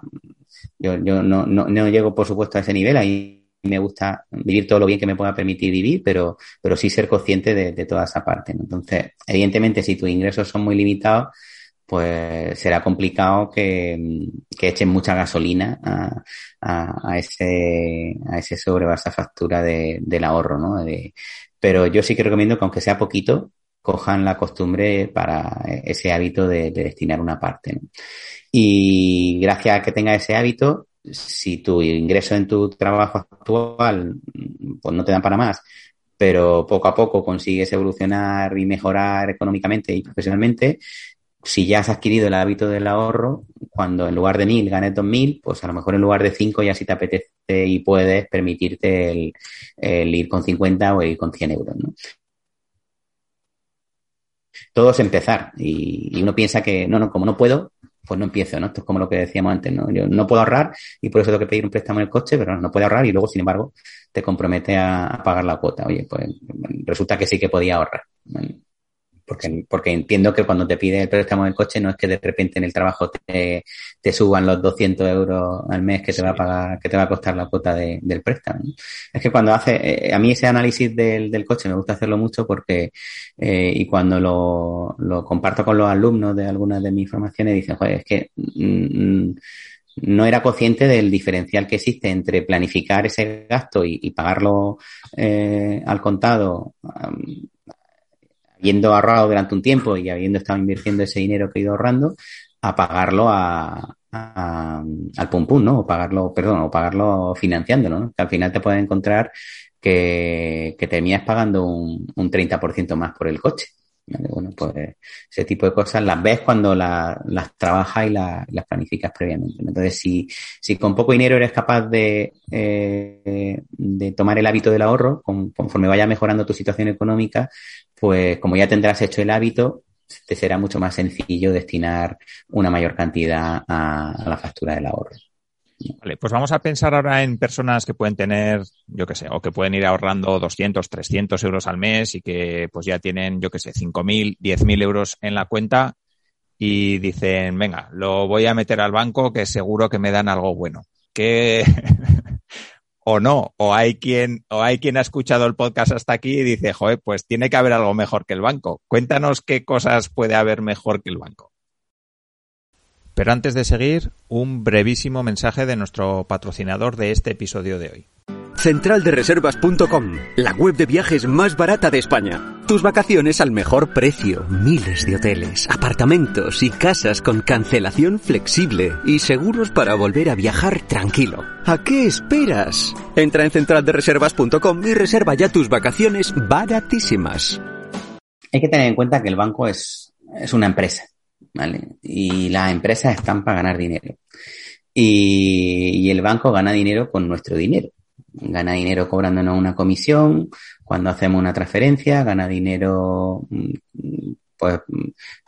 Yo, yo no, no, no llego, por supuesto, a ese nivel. Ahí me gusta vivir todo lo bien que me pueda permitir vivir, pero, pero sí ser consciente de, toda esa parte. Entonces, evidentemente, si tus ingresos son muy limitados, pues será complicado que, que echen mucha gasolina a, a, ese, a ese sobre, factura de, del ahorro, ¿no? De, pero yo sí que recomiendo que aunque sea poquito, cojan la costumbre para ese hábito de, de destinar una parte. Y gracias a que tenga ese hábito, si tu ingreso en tu trabajo actual pues no te dan para más, pero poco a poco consigues evolucionar y mejorar económicamente y profesionalmente, si ya has adquirido el hábito del ahorro, cuando en lugar de mil ganes dos mil, pues a lo mejor en lugar de cinco ya si te apetece y puedes permitirte el, el ir con 50 o ir con 100 euros, ¿no? Todo es empezar y, y uno piensa que no, no, como no puedo, pues no empiezo, ¿no? Esto es como lo que decíamos antes, ¿no? Yo no puedo ahorrar y por eso tengo que pedir un préstamo en el coche, pero no puedo ahorrar y luego, sin embargo, te compromete a, pagar la cuota. Oye, pues resulta que sí que podía ahorrar. Porque, porque entiendo que cuando te pide el préstamo del coche no es que de repente en el trabajo te, te suban los 200 euros al mes que te va a pagar, que te va a costar la cuota de, del préstamo. Es que cuando hace, eh, a mí ese análisis del, del coche me gusta hacerlo mucho porque, eh, y cuando lo, lo comparto con los alumnos de algunas de mis formaciones dicen, joder, es que, mm, no era consciente del diferencial que existe entre planificar ese gasto y, y pagarlo eh, al contado um, habiendo ahorrado durante un tiempo y habiendo estado invirtiendo ese dinero que he ido ahorrando, a pagarlo a, a, al pum pum, ¿no? O pagarlo, perdón, o pagarlo financiándolo, ¿no? Que al final te puedes encontrar que, que terminas pagando un, un 30% más por el coche. Bueno, pues ese tipo de cosas las ves cuando la, las trabajas y la, las planificas previamente. Entonces, si, si con poco dinero eres capaz de, eh, de tomar el hábito del ahorro, con, conforme vaya mejorando tu situación económica, pues como ya tendrás hecho el hábito, te será mucho más sencillo destinar una mayor cantidad a, la factura del ahorro. Vale, pues vamos a pensar ahora en personas que pueden tener, yo qué sé, o que pueden ir ahorrando 200, 300 euros al mes y que pues ya tienen, yo qué sé, 5.000, 10.000 euros en la cuenta y dicen, venga, lo voy a meter al banco que seguro que me dan algo bueno. ¿Qué, o no, o hay quien, o hay quien ha escuchado el podcast hasta aquí y dice, joder, pues tiene que haber algo mejor que el banco. Cuéntanos qué cosas puede haber mejor que el banco. Pero antes de seguir, un brevísimo mensaje de nuestro patrocinador de este episodio de hoy. Centraldereservas.com, la web de viajes más barata de España. Tus vacaciones al mejor precio. Miles de hoteles, apartamentos y casas con cancelación flexible y seguros para volver a viajar tranquilo. ¿A qué esperas? Entra en centraldereservas.com y reserva ya tus vacaciones baratísimas. Hay que tener en cuenta que el banco es, es una empresa, ¿vale? Y las empresas están para ganar dinero. Y, y el banco gana dinero con nuestro dinero gana dinero cobrándonos una comisión, cuando hacemos una transferencia, gana dinero pues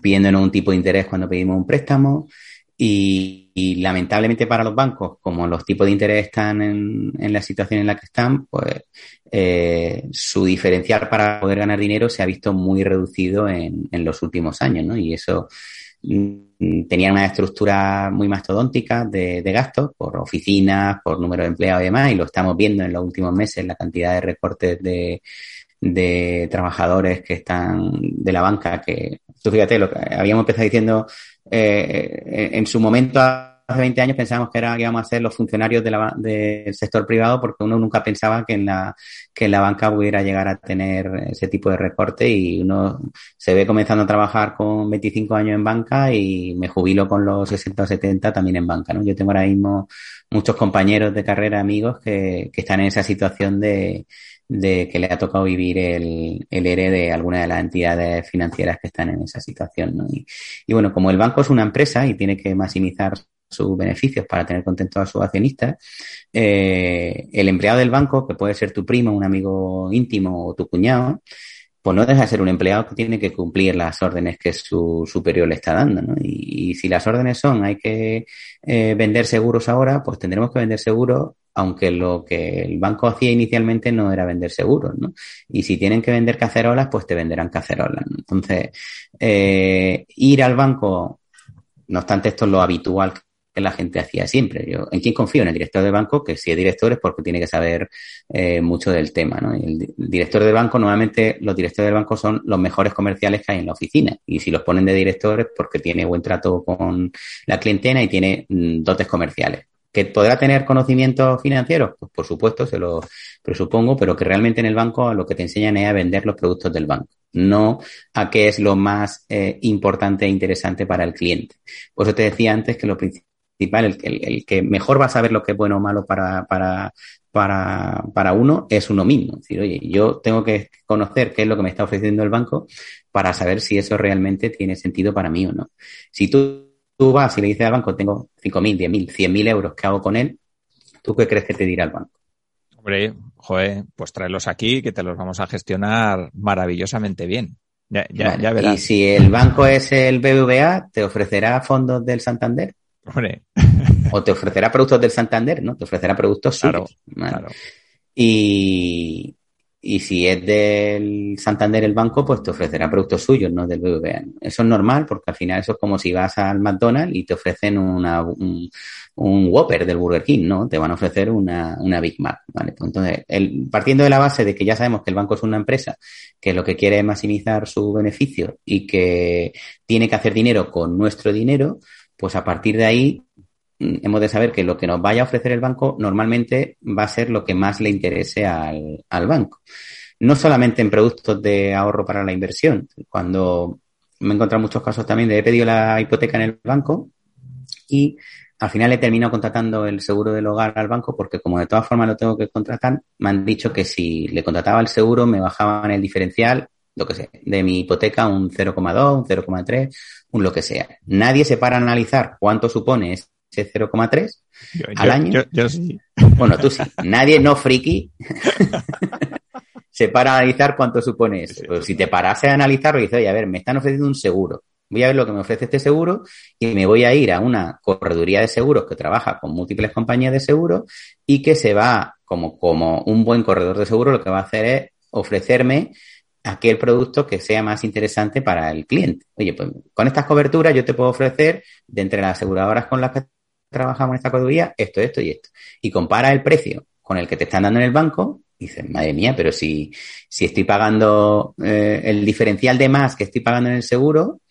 pidiéndonos un tipo de interés cuando pedimos un préstamo y, lamentablemente para los bancos, como los tipos de interés están en, en la situación en la que están, pues eh, su diferencial para poder ganar dinero se ha visto muy reducido en, en los últimos años, ¿no? Y eso tenían una estructura muy mastodóntica de, de, gastos por oficinas, por número de empleados y demás, y lo estamos viendo en los últimos meses, la cantidad de recortes de, de trabajadores que están de la banca, que tú fíjate, lo que habíamos empezado diciendo eh, en su momento hace 20 años pensábamos que era que íbamos a ser los funcionarios de la, del sector privado porque uno nunca pensaba que en la que en la banca pudiera llegar a tener ese tipo de recorte y uno se ve comenzando a trabajar con 25 años en banca y me jubilo con los 60 o 70 también en banca, ¿no? Yo tengo ahora mismo muchos compañeros de carrera, amigos que, que están en esa situación de, de que le ha tocado vivir el, el ERE de alguna de las entidades financieras que están en esa situación. ¿no? Y, bueno, como el banco es una empresa y tiene que maximizar sus beneficios para tener contentos a sus accionistas, eh, el empleado del banco, que puede ser tu primo, un amigo íntimo o tu cuñado, pues no deja de ser un empleado que tiene que cumplir las órdenes que su superior le está dando, ¿no? Y, si las órdenes son hay que eh, vender seguros ahora, pues tendremos que vender seguros, aunque lo que el banco hacía inicialmente no era vender seguros, ¿no? Y si tienen que vender cacerolas, pues te venderán cacerolas. Entonces, eh, ir al banco, no obstante, esto es lo habitual que la gente hacía siempre. Yo, ¿En quién confío? En el director de banco, que si es director es porque tiene que saber eh, mucho del tema. ¿no? el, director de banco, normalmente los directores del banco son los mejores comerciales que hay en la oficina. Y si los ponen de directores, porque tiene buen trato con la clientela y tiene mm, dotes comerciales. ¿Que podrá tener conocimientos financieros? Pues por supuesto, se lo presupongo, pero que realmente en el banco lo que te enseñan es a vender los productos del banco, no a qué es lo más eh, importante e interesante para el cliente. Por eso te decía antes que lo principal el, que mejor va a saber lo que es bueno o malo para, para, para, para uno es uno mismo. Es decir, oye, yo tengo que conocer qué es lo que me está ofreciendo el banco para saber si eso realmente tiene sentido para mí o no. Si tú, tú vas y le dices al banco, tengo 5.000, 10.000, 100.000 euros, ¿qué hago con él? ¿Tú qué crees que te dirá el banco? Hombre, joder, pues tráelos aquí que te los vamos a gestionar maravillosamente bien. Ya, ya, ya verás. Y si el banco es el BBVA, ¿te ofrecerá fondos del Santander? O te ofrecerá productos del Santander, ¿no? Te ofrecerá productos suyos. Y, y si es del Santander el banco, pues te ofrecerá productos suyos, no del BBVA. Eso es normal porque al final eso es como si vas al McDonald's y te ofrecen una, un, un Whopper del Burger King, ¿no? Te van a ofrecer una, una Big Mac, ¿vale? Pues entonces, el, partiendo de la base de que ya sabemos que el banco es una empresa que lo que quiere es maximizar su beneficio y que tiene que hacer dinero con nuestro dinero, pues a partir de ahí mm, hemos de saber que lo que nos vaya a ofrecer el banco normalmente va a ser lo que más le interese al, banco. No solamente en productos de ahorro para la inversión. Cuando me he encontrado muchos casos también de he pedido la hipoteca en el banco y al final he terminado contratando el seguro del hogar al banco porque como de todas formas lo tengo que contratar, me han dicho que si le contrataba el seguro me bajaban el diferencial lo que sé, de mi hipoteca un 0,2, un 0,3, un lo que sea. Nadie se para a analizar cuánto supone ese 0,3 al año. Yo, sí. Bueno, tú sí. Nadie no friki se para a analizar cuánto supone eso. Pues si te parase a analizarlo y dices, oye, a ver, me están ofreciendo un seguro. Voy a ver lo que me ofrece este seguro y me voy a ir a una correduría de seguros que trabaja con múltiples compañías de seguros y que se va, como, como un buen corredor de seguros, lo que va a hacer es ofrecerme aquel producto que sea más interesante para el cliente. Oye, pues con estas coberturas yo te puedo ofrecer, de entre las aseguradoras con las que trabajamos en esta cobertura, esto, esto y esto. Y compara el precio con el que te están dando en el banco, dices, madre mía, pero si, si estoy pagando eh, el diferencial de más que estoy pagando en el seguro,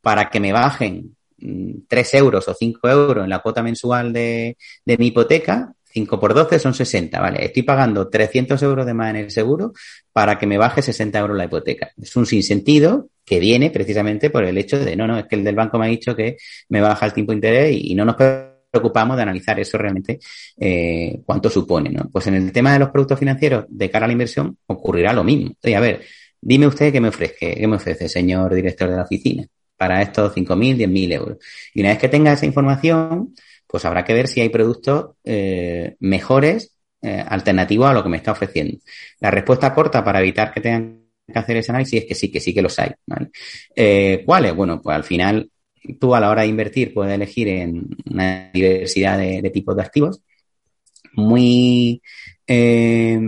para que me bajen mm, tres 3 euros o 5 euros en la cuota mensual de, de mi hipoteca, 5 por 12 son 60, ¿vale? Estoy pagando 300 euros de más en el seguro para que me baje 60 euros la hipoteca. Es un sinsentido que viene precisamente por el hecho de, no, no, es que el del banco me ha dicho que me baja el tiempo de interés y, no nos preocupamos de analizar eso realmente eh, cuánto supone, ¿no? Pues en el tema de los productos financieros de cara a la inversión ocurrirá lo mismo. Oye, a ver, dime usted qué me ofrece, qué me ofrece, señor director de la oficina, para estos 5.000, 10.000 euros. Y una vez que tenga esa información, pues habrá que ver si hay productos eh, mejores, eh, alternativos a lo que me está ofreciendo. La respuesta corta para evitar que tengan que hacer ese análisis es que sí, que sí que los hay. Eh, ¿Cuáles? Bueno, pues al final tú a la hora de invertir puedes elegir en una diversidad de tipos de activos muy eh,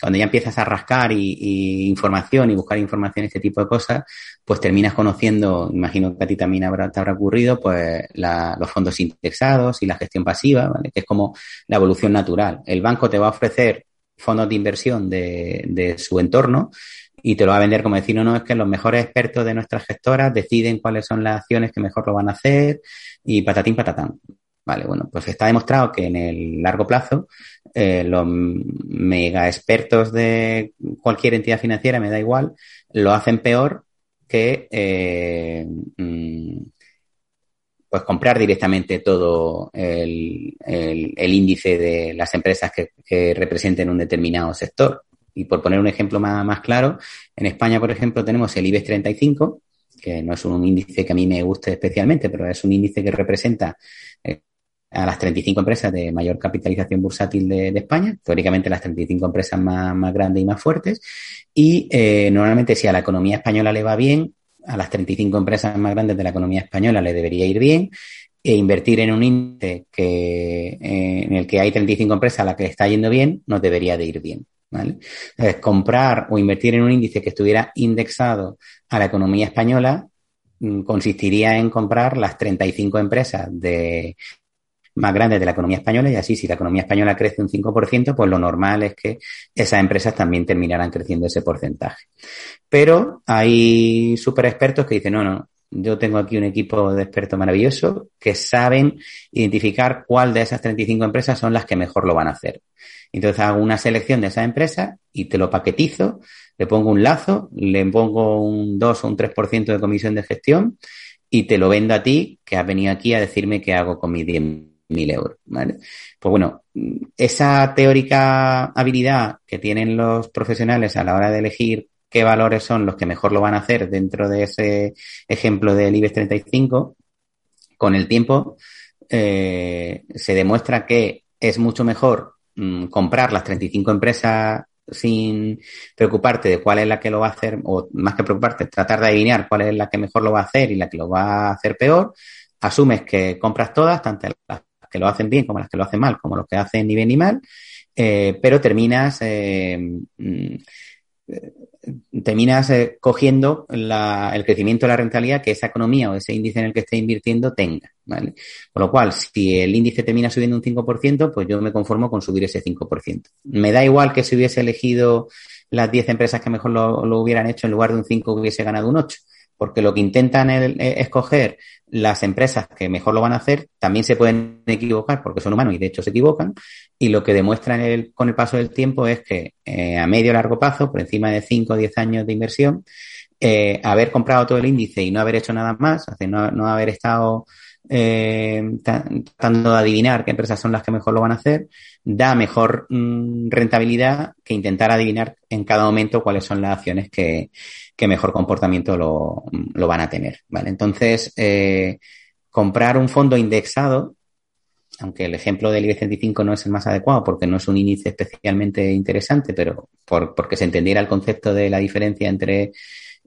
cuando ya empiezas a rascar y, información y buscar información, este tipo de cosas, pues terminas conociendo, imagino que a ti también habrá, te habrá ocurrido, pues los fondos indexados y la gestión pasiva, ¿vale? que es como la evolución natural. El banco te va a ofrecer fondos de inversión de, de su entorno y te lo va a vender como decir, no, no, es que los mejores expertos de nuestras gestoras deciden cuáles son las acciones que mejor lo van a hacer y patatín patatán. Vale, bueno, pues está demostrado que en el largo plazo eh, los mega expertos de cualquier entidad financiera, me da igual, lo hacen peor que eh, mm, pues comprar directamente todo el, índice de las empresas que, representen un determinado sector. Y por poner un ejemplo más, más claro, en España, por ejemplo, tenemos el IBEX 35, que no es un índice que a mí me guste especialmente, pero es un índice que representa a las 35 empresas de mayor capitalización bursátil de, España, teóricamente las 35 empresas más, grandes y más fuertes. Y eh, normalmente si a la economía española le va bien, a las 35 empresas más grandes de la economía española le debería ir bien e invertir en un índice que, eh, en el que hay 35 empresas a las que está yendo bien, nos debería de ir bien. ¿vale? Entonces, comprar o invertir en un índice que estuviera indexado a la economía española mm, consistiría en comprar las 35 empresas de, más grandes de la economía española y así si la economía española crece un 5%, pues lo normal es que esas empresas también terminarán creciendo ese porcentaje. Pero hay super expertos que dicen, no, no, yo tengo aquí un equipo de expertos maravilloso que saben identificar cuál de esas 35 empresas son las que mejor lo van a hacer. Entonces hago una selección de esas empresas y te lo paquetizo, le pongo un lazo, le pongo un 2 o un 3% de comisión de gestión y te lo vendo a ti que has venido aquí a decirme qué hago con mis 10.000 euros. ¿vale? Pues bueno, esa teórica habilidad que tienen los profesionales a la hora de elegir qué valores son los que mejor lo van a hacer dentro de ese ejemplo del IBEX 35, con el tiempo eh, se demuestra que es mucho mejor mm, comprar las 35 empresas sin preocuparte de cuál es la que lo va a hacer, o más que preocuparte, tratar de adivinar cuál es la que mejor lo va a hacer y la que lo va a hacer peor, asumes que compras todas, tanto las que lo hacen bien como las que lo hacen mal, como los que hacen ni bien ni mal, eh, pero terminas eh, mm, terminas eh, cogiendo el crecimiento de la rentabilidad que esa economía o ese índice en el que esté invirtiendo tenga. ¿vale? Con lo cual, si el índice termina subiendo un 5%, pues yo me conformo con subir ese 5%. Me da igual que si hubiese elegido las 10 empresas que mejor lo, lo hubieran hecho en lugar de un 5 hubiese ganado un 8 porque lo que intentan es escoger las empresas que mejor lo van a hacer, también se pueden equivocar porque son humanos y de hecho se equivocan, y lo que demuestran con el paso del tiempo es que eh, a medio o largo plazo, por encima de 5 o 10 años de inversión, eh, haber comprado todo el índice y no haber hecho nada más, no, no haber estado eh, tratando de adivinar qué empresas son las que mejor lo van a hacer, da mejor mm, rentabilidad que intentar adivinar en cada momento cuáles son las acciones que, mejor comportamiento lo, van a tener. ¿vale? Entonces, eh, comprar un fondo indexado, aunque el ejemplo del IBEX 35 no es el más adecuado porque no es un índice especialmente interesante, pero por, porque se entendiera el concepto de la diferencia entre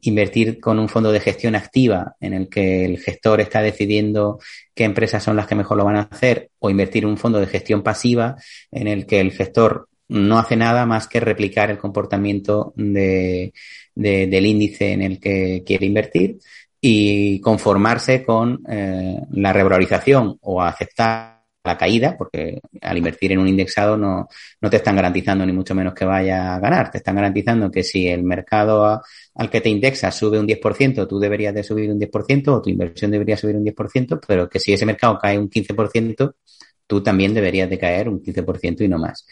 invertir con un fondo de gestión activa en el que el gestor está decidiendo qué empresas son las que mejor lo van a hacer o invertir en un fondo de gestión pasiva en el que el gestor no hace nada más que replicar el comportamiento de, del índice en el que quiere invertir y conformarse con eh, la revalorización o aceptar la caída, porque al invertir en un indexado no, no te están garantizando ni mucho menos que vaya a ganar, te están garantizando que si el mercado al que te indexa sube un 10%, tú deberías de subir un 10% o tu inversión debería subir un 10%, pero que si ese mercado cae un 15%, tú también deberías de caer un 15% y no más.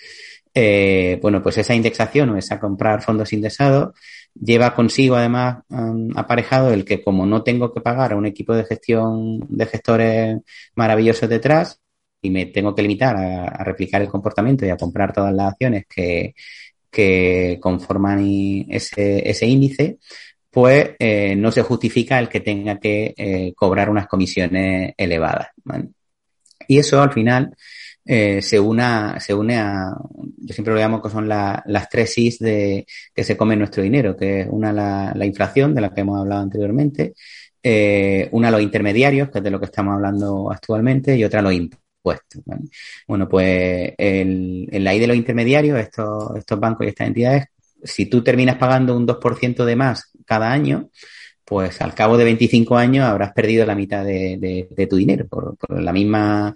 Eh, bueno, pues esa indexación o esa comprar fondos indexados lleva consigo además um, aparejado el que como no tengo que pagar a un equipo de gestión de gestores maravillosos detrás, y me tengo que limitar a, replicar el comportamiento y a comprar todas las acciones que, que conforman ese, ese índice, pues eh, no se justifica el que tenga que eh, cobrar unas comisiones elevadas. Y eso al final eh, se, una, se une a, yo siempre lo llamo que son las tres Is de, que se come nuestro dinero, que es una la, la inflación, de la que hemos hablado anteriormente, una los intermediarios, que es de lo que estamos hablando actualmente, y otra los impuestos bueno, pues el, en la I de los intermediarios, estos, estos bancos y estas entidades, si tú terminas pagando un 2% de más cada año, pues al cabo de 25 años habrás perdido la mitad de, tu dinero por, la misma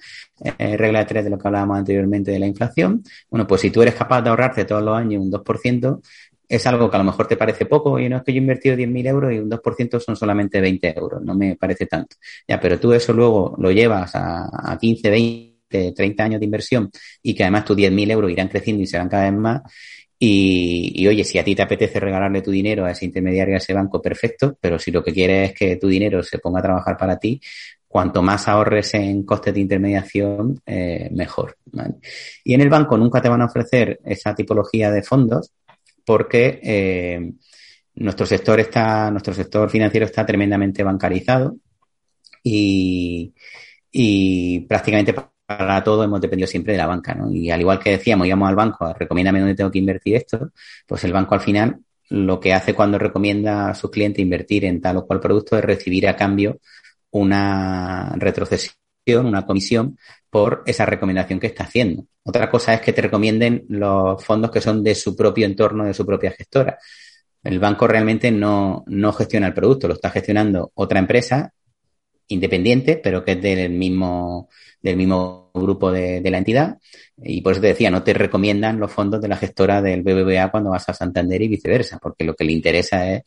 eh, regla de tres de lo que hablábamos anteriormente de la inflación. Bueno, pues si tú eres capaz de ahorrarte todos los años un 2%, es algo que a lo mejor te parece poco, y no es que yo he invertido 10.000 euros y un 2% son solamente 20 euros, no me parece tanto. Ya, pero tú eso luego lo llevas a, a 15, 20, 30 años de inversión y que además tus 10.000 euros irán creciendo y serán cada vez más. Y, y, oye, si a ti te apetece regalarle tu dinero a ese intermediario, a ese banco, perfecto, pero si lo que quieres es que tu dinero se ponga a trabajar para ti, cuanto más ahorres en costes de intermediación, eh, mejor. Y en el banco nunca te van a ofrecer esa tipología de fondos porque eh, nuestro sector está, nuestro sector financiero está tremendamente bancarizado y, prácticamente para todo hemos dependido siempre de la banca, ¿no? Y al igual que decíamos, íbamos al banco, recomiéndame dónde tengo que invertir esto, pues el banco al final lo que hace cuando recomienda a sus clientes invertir en tal o cual producto es recibir a cambio una retrocesión, una comisión por esa recomendación que está haciendo. Otra cosa es que te recomienden los fondos que son de su propio entorno, de su propia gestora. El banco realmente no, no gestiona el producto, lo está gestionando otra empresa independiente, pero que es del mismo, del mismo grupo de, la entidad. Y por eso te decía, no te recomiendan los fondos de la gestora del BBVA cuando vas a Santander y viceversa, porque lo que le interesa es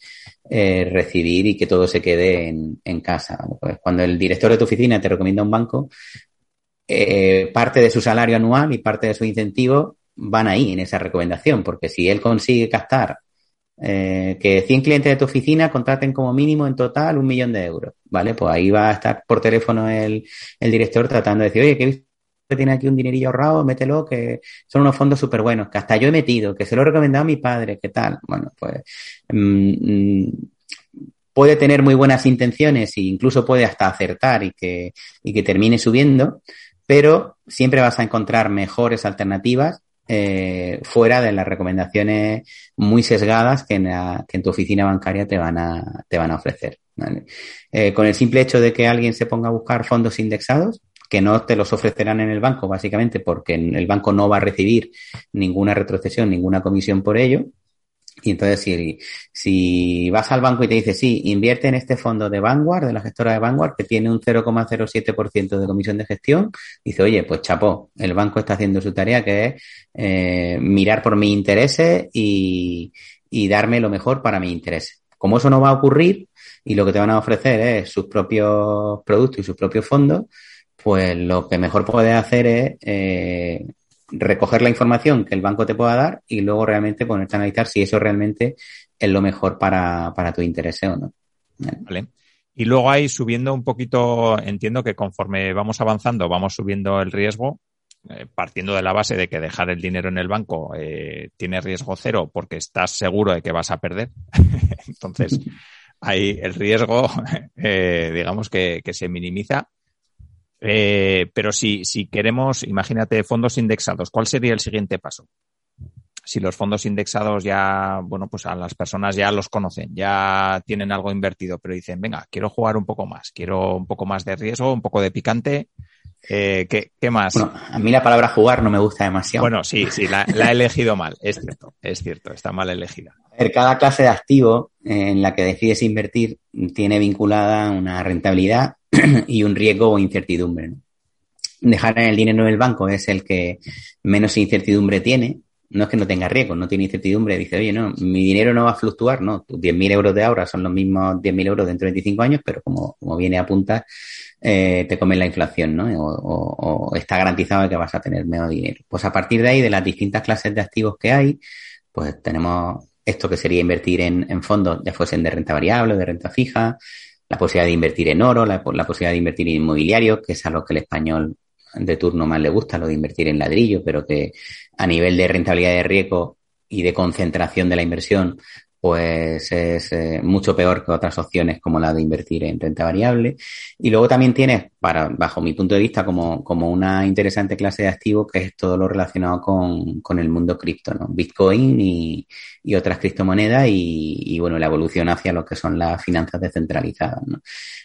eh, recibir y que todo se quede en, casa. Pues cuando el director de tu oficina te recomienda un banco, eh, parte de su salario anual y parte de su incentivo van ahí en esa recomendación, porque si él consigue captar eh, que 100 clientes de tu oficina contraten como mínimo en total un millón de euros, ¿vale? Pues ahí va a estar por teléfono el, el director tratando de decir, oye, que he tiene aquí un dinerillo ahorrado, mételo, que son unos fondos súper buenos, que hasta yo he metido, que se lo he recomendado a mi padre, ¿qué tal? Bueno, pues mm, mm, puede tener muy buenas intenciones e incluso puede hasta acertar y que, y que termine subiendo, pero siempre vas a encontrar mejores alternativas eh, fuera de las recomendaciones muy sesgadas que en, que en, tu oficina bancaria te van a, te van a ofrecer. Eh, con el simple hecho de que alguien se ponga a buscar fondos indexados, que no te los ofrecerán en el banco, básicamente porque el banco no va a recibir ninguna retrocesión, ninguna comisión por ello, y entonces, si, si vas al banco y te dice, sí, invierte en este fondo de Vanguard, de la gestora de Vanguard, que tiene un 0,07% de comisión de gestión, dice, oye, pues chapó, el banco está haciendo su tarea, que es eh, mirar por mis intereses y, y darme lo mejor para mis intereses. Como eso no va a ocurrir y lo que te van a ofrecer es sus propios productos y sus propios fondos, pues lo que mejor puedes hacer es eh, recoger la información que el banco te pueda dar y luego realmente ponerte a analizar si eso realmente es lo mejor para, para tu interés o no. Vale. Y luego ahí subiendo un poquito, entiendo que conforme vamos avanzando, vamos subiendo el riesgo, eh, partiendo de la base de que dejar el dinero en el banco eh, tiene riesgo cero porque estás seguro de que vas a perder. Entonces, ahí el riesgo, eh, digamos que, que se minimiza eh, pero si, si queremos, imagínate, fondos indexados, ¿cuál sería el siguiente paso? Si los fondos indexados ya, bueno, pues a las personas ya los conocen, ya tienen algo invertido, pero dicen, venga, quiero jugar un poco más, quiero un poco más de riesgo, un poco de picante. Eh, ¿qué, ¿qué, más? Bueno, a mí la palabra jugar no me gusta demasiado. Bueno, sí, sí, la, la he elegido mal, es cierto, es cierto, está mal elegida. Cada clase de activo en la que decides invertir tiene vinculada una rentabilidad y un riesgo o incertidumbre. Dejar el dinero en el banco es el que menos incertidumbre tiene. No es que no tenga riesgo, no tiene incertidumbre. Dice, oye, no, mi dinero no va a fluctuar, no. Tus 10.000 euros de ahora son los mismos 10.000 euros dentro de 25 años, pero como, como viene a punta, eh, te comen la inflación, ¿no? O, está garantizado que vas a tener menos dinero. Pues a partir de ahí, de las distintas clases de activos que hay, pues tenemos esto que sería invertir en, fondos, ya fuesen de renta variable, de renta fija, la posibilidad de invertir en oro, la, posibilidad de invertir en inmobiliario, que es a lo que el español de turno más le gusta, lo de invertir en ladrillo, pero que a nivel de rentabilidad de riesgo y de concentración de la inversión, pues es eh, mucho peor que otras opciones como la de invertir en renta variable. Y luego también tienes, para, bajo mi punto de vista, como, como una interesante clase de activos que es todo lo relacionado con, con el mundo cripto, ¿no? Bitcoin y, y otras criptomonedas y, y, bueno, la evolución hacia lo que son las finanzas descentralizadas, ¿no?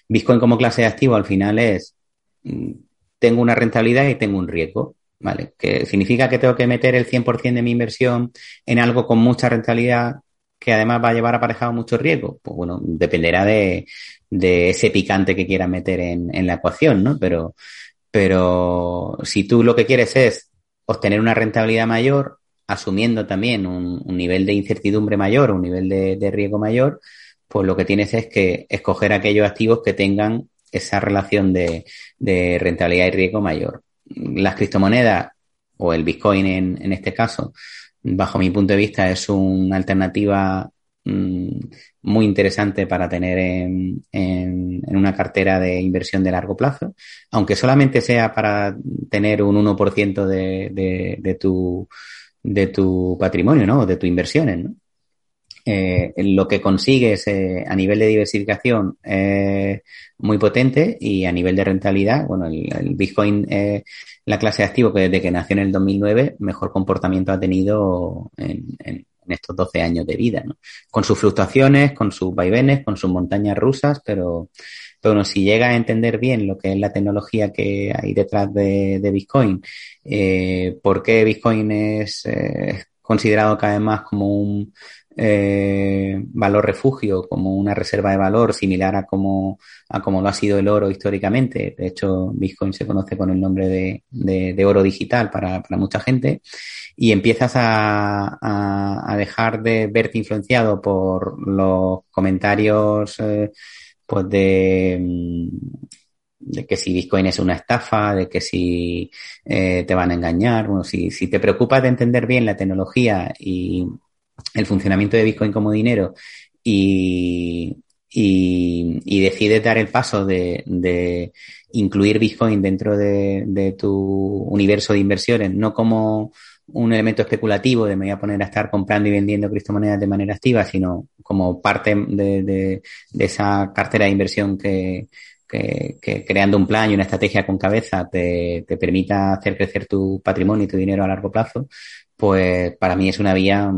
Bitcoin como clase de activo al final es, mm, tengo una rentabilidad y tengo un riesgo. ¿Vale? Que significa que tengo que meter el 100% de mi inversión en algo con mucha rentabilidad que además va a llevar aparejado mucho riesgo? Pues bueno, dependerá de, de ese picante que quieras meter en, en, la ecuación, ¿no? Pero, pero si tú lo que quieres es obtener una rentabilidad mayor, asumiendo también un, un nivel de incertidumbre mayor, un nivel de, de, riesgo mayor, pues lo que tienes es que escoger aquellos activos que tengan esa relación de, de rentabilidad y riesgo mayor. Las criptomonedas o el Bitcoin en, en este caso, bajo mi punto de vista, es una alternativa mmm, muy interesante para tener en, una cartera de inversión de largo plazo, aunque solamente sea para tener un 1% de, de, tu, de tu patrimonio, ¿no? De tus inversiones, ¿no? eh, lo que consigues eh, a nivel de diversificación es muy potente y a nivel de rentabilidad, bueno, el, Bitcoin es la clase de activo que desde que nació en el 2009 mejor comportamiento ha tenido en, estos 12 años de vida, ¿no? Con sus fluctuaciones, con sus vaivenes, con sus montañas rusas, pero, pero si llega a entender bien lo que es la tecnología que hay detrás de, Bitcoin, eh, por qué Bitcoin es eh, considerado cada vez más como un eh, valor refugio, como una reserva de valor similar a como, a como lo ha sido el oro históricamente. De hecho, Bitcoin se conoce con el nombre de, de, de oro digital para, para, mucha gente y empiezas a, a, a, dejar de verte influenciado por los comentarios eh, pues de, de que si Bitcoin es una estafa, de que si eh, te van a engañar. Bueno, si, si te preocupas de entender bien la tecnología y el funcionamiento de Bitcoin como dinero y, y, y decides dar el paso de, de incluir Bitcoin dentro de, de, tu universo de inversiones, no como un elemento especulativo de me voy a poner a estar comprando y vendiendo criptomonedas de manera activa, sino como parte de, de, de esa cartera de inversión que, que, que, creando un plan y una estrategia con cabeza te, te, permita hacer crecer tu patrimonio y tu dinero a largo plazo, pues para mí es una vía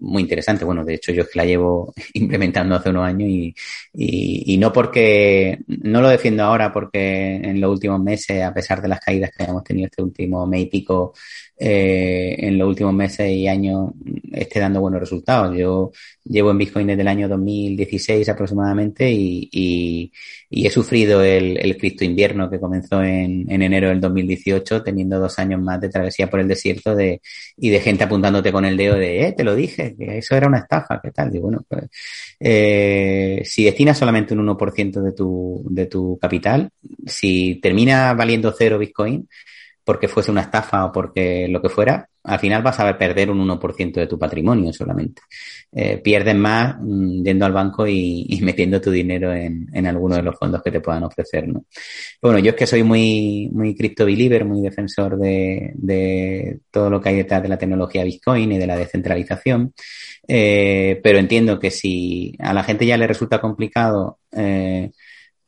muy interesante. Bueno, de hecho yo es que la llevo implementando hace unos años y, y, y, no porque, no lo defiendo ahora porque en los últimos meses, a pesar de las caídas que hemos tenido este último mes y pico, eh, en los últimos meses y años esté dando buenos resultados. Yo llevo en Bitcoin desde el año 2016 aproximadamente y, y, y he sufrido el, el cripto invierno que comenzó en, en, enero del 2018, teniendo dos años más de travesía por el desierto de, y de gente apuntándote con el dedo de, eh, te lo dije, que eso era una estafa, ¿qué tal? Y bueno, pues, eh, si destinas solamente un 1% de tu, de tu capital, si termina valiendo cero Bitcoin, porque fuese una estafa o porque lo que fuera, al final vas a perder un 1% de tu patrimonio solamente. Eh, pierdes más mmm, yendo al banco y, y, metiendo tu dinero en, en alguno de los fondos que te puedan ofrecer, ¿no? Bueno, yo es que soy muy, muy crypto believer, muy defensor de, de todo lo que hay detrás de la tecnología Bitcoin y de la descentralización, eh, pero entiendo que si a la gente ya le resulta complicado eh,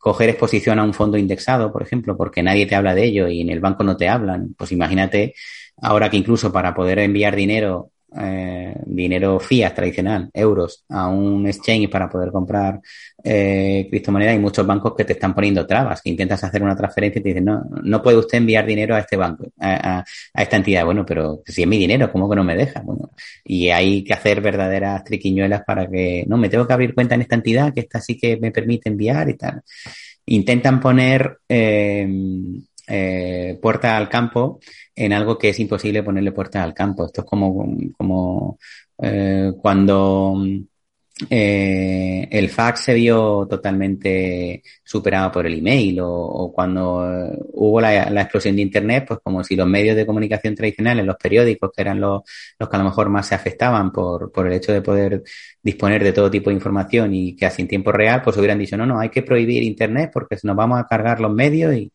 coger exposición a un fondo indexado, por ejemplo, porque nadie te habla de ello y en el banco no te hablan, pues imagínate ahora que incluso para poder enviar dinero, eh, dinero fiat tradicional, euros, a un exchange para poder comprar eh, criptomonedas, hay muchos bancos que te están poniendo trabas, que intentas hacer una transferencia y te dicen, no, no puede usted enviar dinero a este banco, a, esta entidad. Bueno, pero si es mi dinero, ¿cómo que no me deja? Bueno, y hay que hacer verdaderas triquiñuelas para que, no, me tengo que abrir cuenta en esta entidad, que esta sí que me permite enviar y tal. Intentan poner eh, eh, puerta al campo en algo que es imposible ponerle puerta al campo. Esto es como, como eh, cuando eh, el fax se vio totalmente superado por el email o, o cuando eh, hubo la, la, explosión de Internet, pues como si los medios de comunicación tradicionales, los periódicos, que eran los, los que a lo mejor más se afectaban por, por el hecho de poder disponer de todo tipo de información y casi en tiempo real, pues hubieran dicho, no, no, hay que prohibir Internet porque nos vamos a cargar los medios y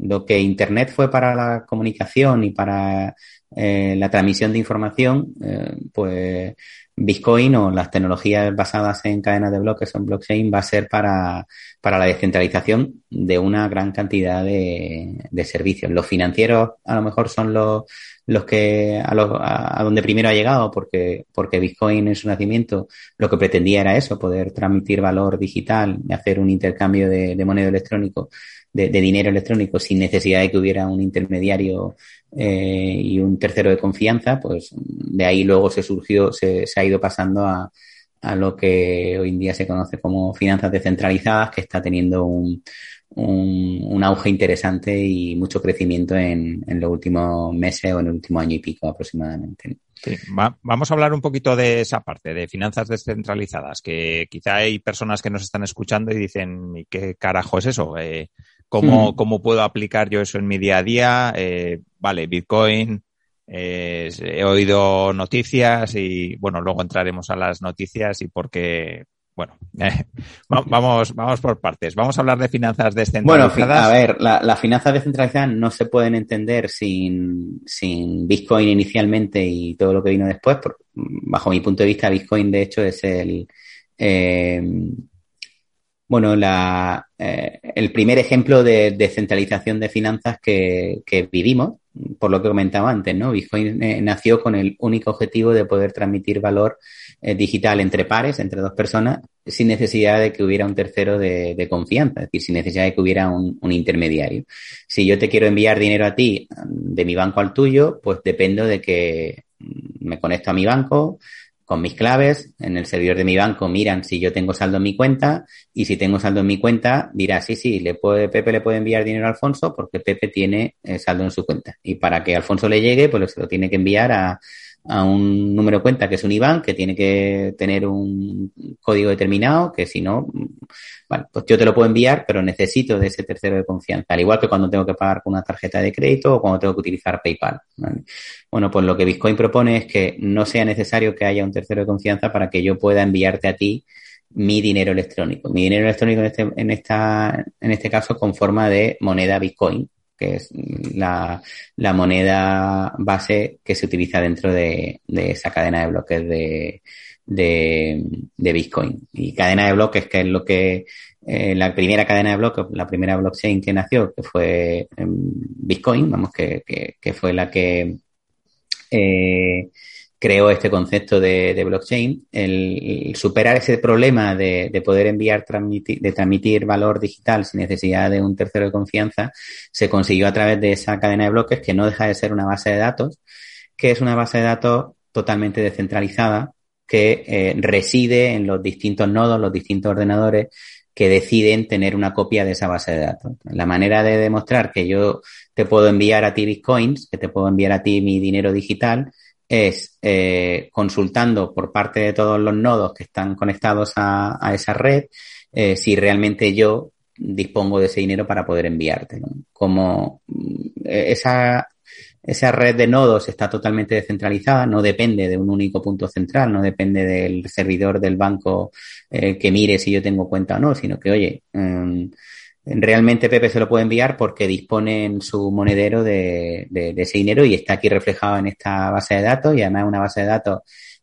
lo que Internet fue para la comunicación y para eh, la transmisión de información, eh, pues Bitcoin o las tecnologías basadas en cadenas de bloques o en blockchain va a ser para, para la descentralización de una gran cantidad de, de servicios. Los financieros a lo mejor son los, los que a, los, a, a, donde primero ha llegado porque, porque Bitcoin en su nacimiento lo que pretendía era eso, poder transmitir valor digital y hacer un intercambio de, de moneda electrónico, de, dinero electrónico sin necesidad de que hubiera un intermediario eh, y un tercero de confianza, pues de ahí luego se surgió, se, ha ido pasando a, a, lo que hoy en día se conoce como finanzas descentralizadas, que está teniendo un, un, auge interesante y mucho crecimiento en, en, los últimos meses o en el último año y pico aproximadamente. Sí, va, vamos a hablar un poquito de esa parte, de finanzas descentralizadas, que quizá hay personas que nos están escuchando y dicen, ¿y qué carajo es eso? Eh, ¿Cómo, mm. ¿Cómo puedo aplicar yo eso en mi día a día? Eh, vale, Bitcoin, eh, he oído noticias y bueno, luego entraremos a las noticias y por qué, bueno, eh, vamos, vamos por partes. Vamos a hablar de finanzas descentralizadas. Bueno, a ver, las finanzas descentralizadas no se pueden entender sin, sin Bitcoin inicialmente y todo lo que vino después. bajo mi punto de vista, Bitcoin de hecho es el, eh, bueno, la, eh, el primer ejemplo de descentralización de finanzas que, que, vivimos, por lo que comentaba antes, ¿no? Bitcoin eh, nació con el único objetivo de poder transmitir valor eh, digital entre pares, entre dos personas, sin necesidad de que hubiera un tercero de, de confianza, es decir, sin necesidad de que hubiera un, un, intermediario. Si yo te quiero enviar dinero a ti de mi banco al tuyo, pues dependo de que me conecto a mi banco, con mis claves, en el servidor de mi banco miran si yo tengo saldo en mi cuenta y si tengo saldo en mi cuenta dirá, sí, sí, le puede, Pepe le puede enviar dinero a Alfonso porque Pepe tiene eh, saldo en su cuenta. Y para que Alfonso le llegue, pues lo tiene que enviar a, a un número de cuenta que es un IBAN, que tiene que tener un código determinado, que si no, bueno, pues yo te lo puedo enviar, pero necesito de ese tercero de confianza, al igual que cuando tengo que pagar con una tarjeta de crédito o cuando tengo que utilizar PayPal. Bueno, pues lo que Bitcoin propone es que no sea necesario que haya un tercero de confianza para que yo pueda enviarte a ti mi dinero electrónico. Mi dinero electrónico en este, en esta, en este caso con forma de moneda Bitcoin, que es la, la, moneda base que se utiliza dentro de, de esa cadena de bloques de, de, de, Bitcoin. Y cadena de bloques, que es lo que eh, la primera cadena de bloques, la primera blockchain que nació, que fue eh, Bitcoin, vamos, que, que, que, fue la que eh, creó este concepto de, blockchain, el, superar ese problema de, de poder enviar, transmitir, de transmitir valor digital sin necesidad de un tercero de confianza, se consiguió a través de esa cadena de bloques que no deja de ser una base de datos, que es una base de datos totalmente descentralizada, que eh, reside en los distintos nodos, los distintos ordenadores que deciden tener una copia de esa base de datos. La manera de demostrar que yo te puedo enviar a ti bitcoins, que te puedo enviar a ti mi dinero digital, es eh, consultando por parte de todos los nodos que están conectados a, a esa red eh, si realmente yo dispongo de ese dinero para poder enviarte. ¿no? Como mm, esa, esa red de nodos está totalmente descentralizada, no depende de un único punto central, no depende del servidor del banco eh, que mire si yo tengo cuenta o no, sino que, oye, eh, realmente Pepe se lo puede enviar porque dispone en su monedero de, ese dinero y está aquí reflejado en esta base de datos y además es una base de datos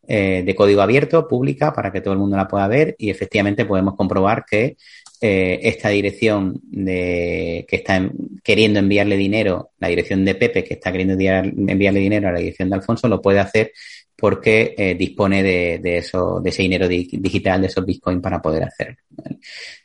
eh, de código abierto, pública, para que todo el mundo la pueda ver y efectivamente podemos comprobar que eh, esta dirección de que está en, queriendo enviarle dinero, la dirección de Pepe que está queriendo enviarle dinero a la dirección de Alfonso, lo puede hacer porque eh, dispone de, de, eso, de ese dinero di digital, de esos bitcoins para poder hacerlo.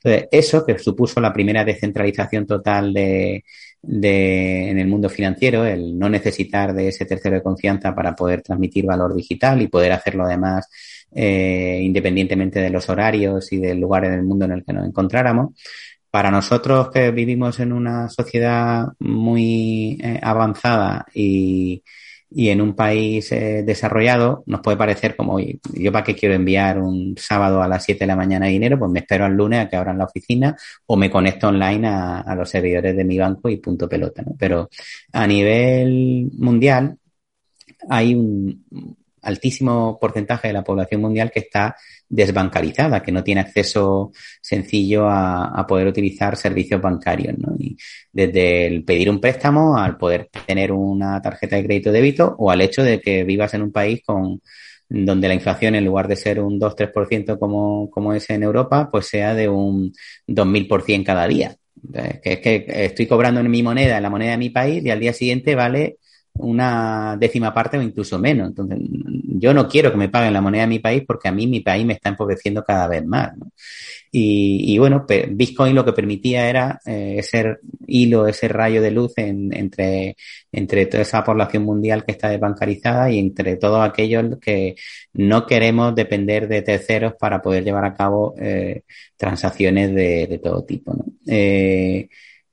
Entonces, eso que supuso la primera descentralización total de, de, en el mundo financiero, el no necesitar de ese tercero de confianza para poder transmitir valor digital y poder hacerlo además eh, independientemente de los horarios y del lugar en el mundo en el que nos encontráramos. Para nosotros que vivimos en una sociedad muy eh, avanzada y, y en un país eh, desarrollado nos puede parecer como, yo para qué quiero enviar un sábado a las 7 de la mañana dinero, pues me espero al lunes a que abran la oficina o me conecto online a, a los servidores de mi banco y punto pelota, ¿no? Pero a nivel mundial hay un altísimo porcentaje de la población mundial que está desbancarizada, que no tiene acceso sencillo a, poder utilizar servicios bancarios. ¿no? Y desde el pedir un préstamo al poder tener una tarjeta de crédito débito o al hecho de que vivas en un país con donde la inflación en lugar de ser un 2-3% como, como es en Europa, pues sea de un 2.000% cada día. Que es que estoy cobrando en mi moneda, en la moneda de mi país, y al día siguiente vale una décima parte o incluso menos. Entonces, yo no quiero que me paguen la moneda de mi país porque a mí mi país me está empobreciendo cada vez más. Y, bueno, Bitcoin lo que permitía era eh, ese hilo, ese rayo de luz en, entre, entre toda esa población mundial que está desbancarizada y entre todos aquellos que no queremos depender de terceros para poder llevar a cabo eh, transacciones de, todo tipo. Eh,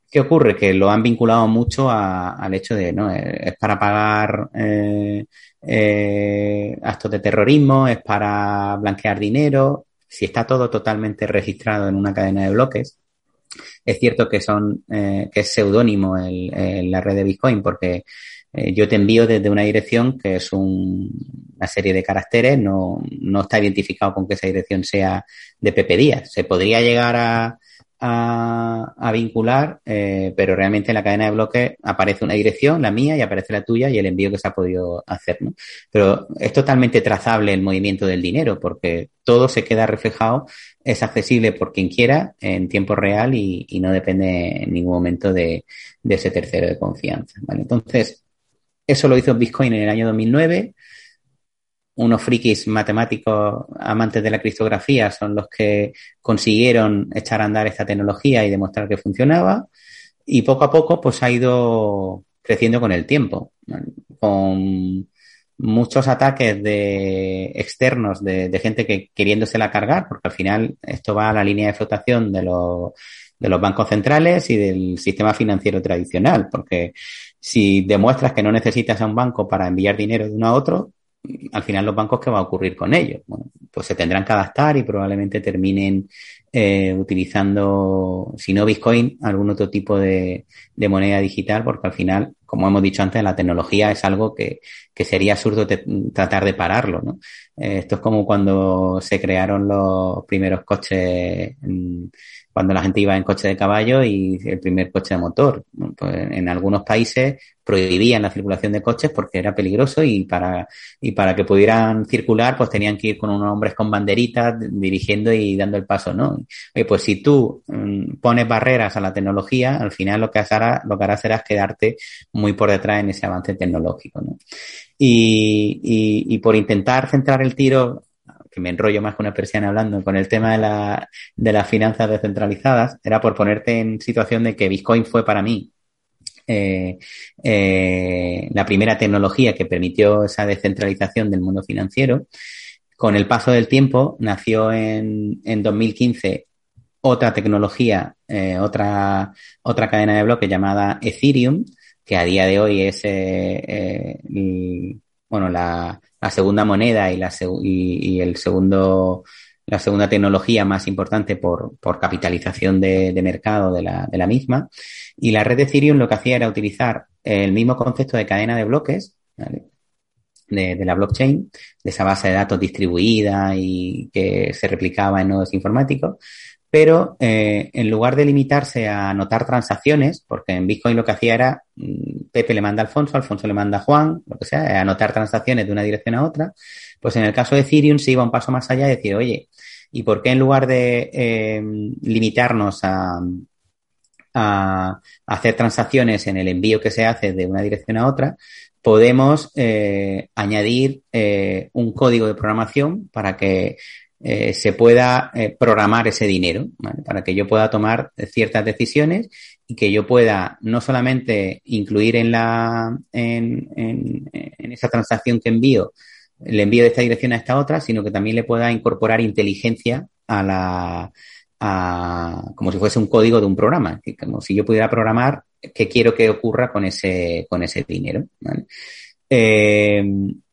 ¿Qué ocurre? Que lo han vinculado mucho a, al hecho de, ¿no? Es para pagar eh, eh, actos de terrorismo, es para blanquear dinero. Si está todo totalmente registrado en una cadena de bloques, es cierto que son, eh, que es seudónimo el, el, la red de Bitcoin porque eh, yo te envío desde una dirección que es una serie de caracteres, no, no está identificado con que esa dirección sea de Pepe Díaz. Se podría llegar a, a, vincular, eh, pero realmente en la cadena de bloques aparece una dirección, la mía, y aparece la tuya y el envío que se ha podido hacer. ¿no? Pero es totalmente trazable el movimiento del dinero porque todo se queda reflejado, es accesible por quien quiera en tiempo real y, no depende en ningún momento de, de ese tercero de confianza. ¿vale? Entonces, eso lo hizo Bitcoin en el año 2009 unos frikis matemáticos amantes de la criptografía son los que consiguieron echar a andar esta tecnología y demostrar que funcionaba. Y poco a poco, pues ha ido creciendo con el tiempo, con muchos ataques de externos de, gente que queriéndosela cargar, porque al final esto va a la línea de flotación de los, de los bancos centrales y del sistema financiero tradicional, porque si demuestras que no necesitas a un banco para enviar dinero de uno a otro, al final los bancos, ¿qué va a ocurrir con ellos? pues se tendrán que adaptar y probablemente terminen eh, utilizando, si no Bitcoin, algún otro tipo de, moneda digital, porque al final, como hemos dicho antes, la tecnología es algo que, sería absurdo tratar de pararlo. ¿no? Eh, esto es como cuando se crearon los primeros coches. Cuando la gente iba en coche de caballo y el primer coche de motor. Pues en algunos países prohibían la circulación de coches porque era peligroso y para, y para que pudieran circular, pues tenían que ir con unos hombres con banderitas dirigiendo y dando el paso, ¿no? pues si tú mm, pones barreras a la tecnología, al final lo que harás, lo que harás será quedarte muy por detrás en ese avance tecnológico, ¿no? Y, y, y por intentar centrar el tiro que me enrollo más que una persiana hablando con el tema de, la, de las finanzas descentralizadas, era por ponerte en situación de que Bitcoin fue para mí eh, eh, la primera tecnología que permitió esa descentralización del mundo financiero. Con el paso del tiempo nació en, en 2015 otra tecnología, eh, otra, otra cadena de bloques llamada Ethereum, que a día de hoy es bueno, la, la, segunda moneda y, la, y el segundo la segunda tecnología más importante por, por capitalización de, de mercado de la, de la, misma. Y la red de Ethereum lo que hacía era utilizar el mismo concepto de cadena de bloques, de, de, la blockchain, de esa base de datos distribuida y que se replicaba en nodos informáticos, pero eh, en lugar de limitarse a anotar transacciones, porque en Bitcoin lo que hacía era mm, Pepe le manda a Alfonso, Alfonso le manda a Juan, lo que sea, anotar transacciones de una dirección a otra, pues en el caso de Ethereum se iba un paso más allá y decía, oye, ¿y por qué en lugar de eh, limitarnos a, a, hacer transacciones en el envío que se hace de una dirección a otra, podemos eh, añadir eh, un código de programación para que se pueda programar ese dinero, para que yo pueda tomar ciertas decisiones y que yo pueda no solamente incluir en la en, en, en esa transacción que envío el envío de esta dirección a esta otra, sino que también le pueda incorporar inteligencia a la, a, como si fuese un código de un programa, como si yo pudiera programar qué quiero que ocurra con ese, con ese dinero. Eh,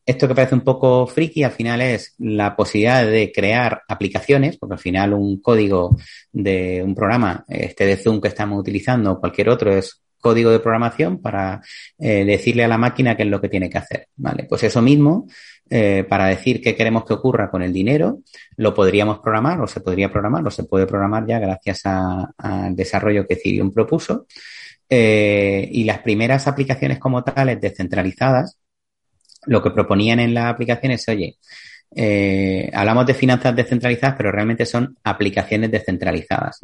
esto que parece un poco friki, al final es la posibilidad de crear aplicaciones, porque al final un código de un programa, este de Zoom que estamos utilizando o cualquier otro, es código de programación para eh, decirle a la máquina qué es lo que tiene que hacer. Vale, pues eso mismo eh, para decir qué queremos que ocurra con el dinero, lo podríamos programar o se podría programar o se puede programar ya gracias al desarrollo que Ethereum propuso. Eh, y las primeras aplicaciones como tales descentralizadas, lo que proponían en las aplicaciones es, oye, eh, hablamos de finanzas descentralizadas, pero realmente son aplicaciones descentralizadas.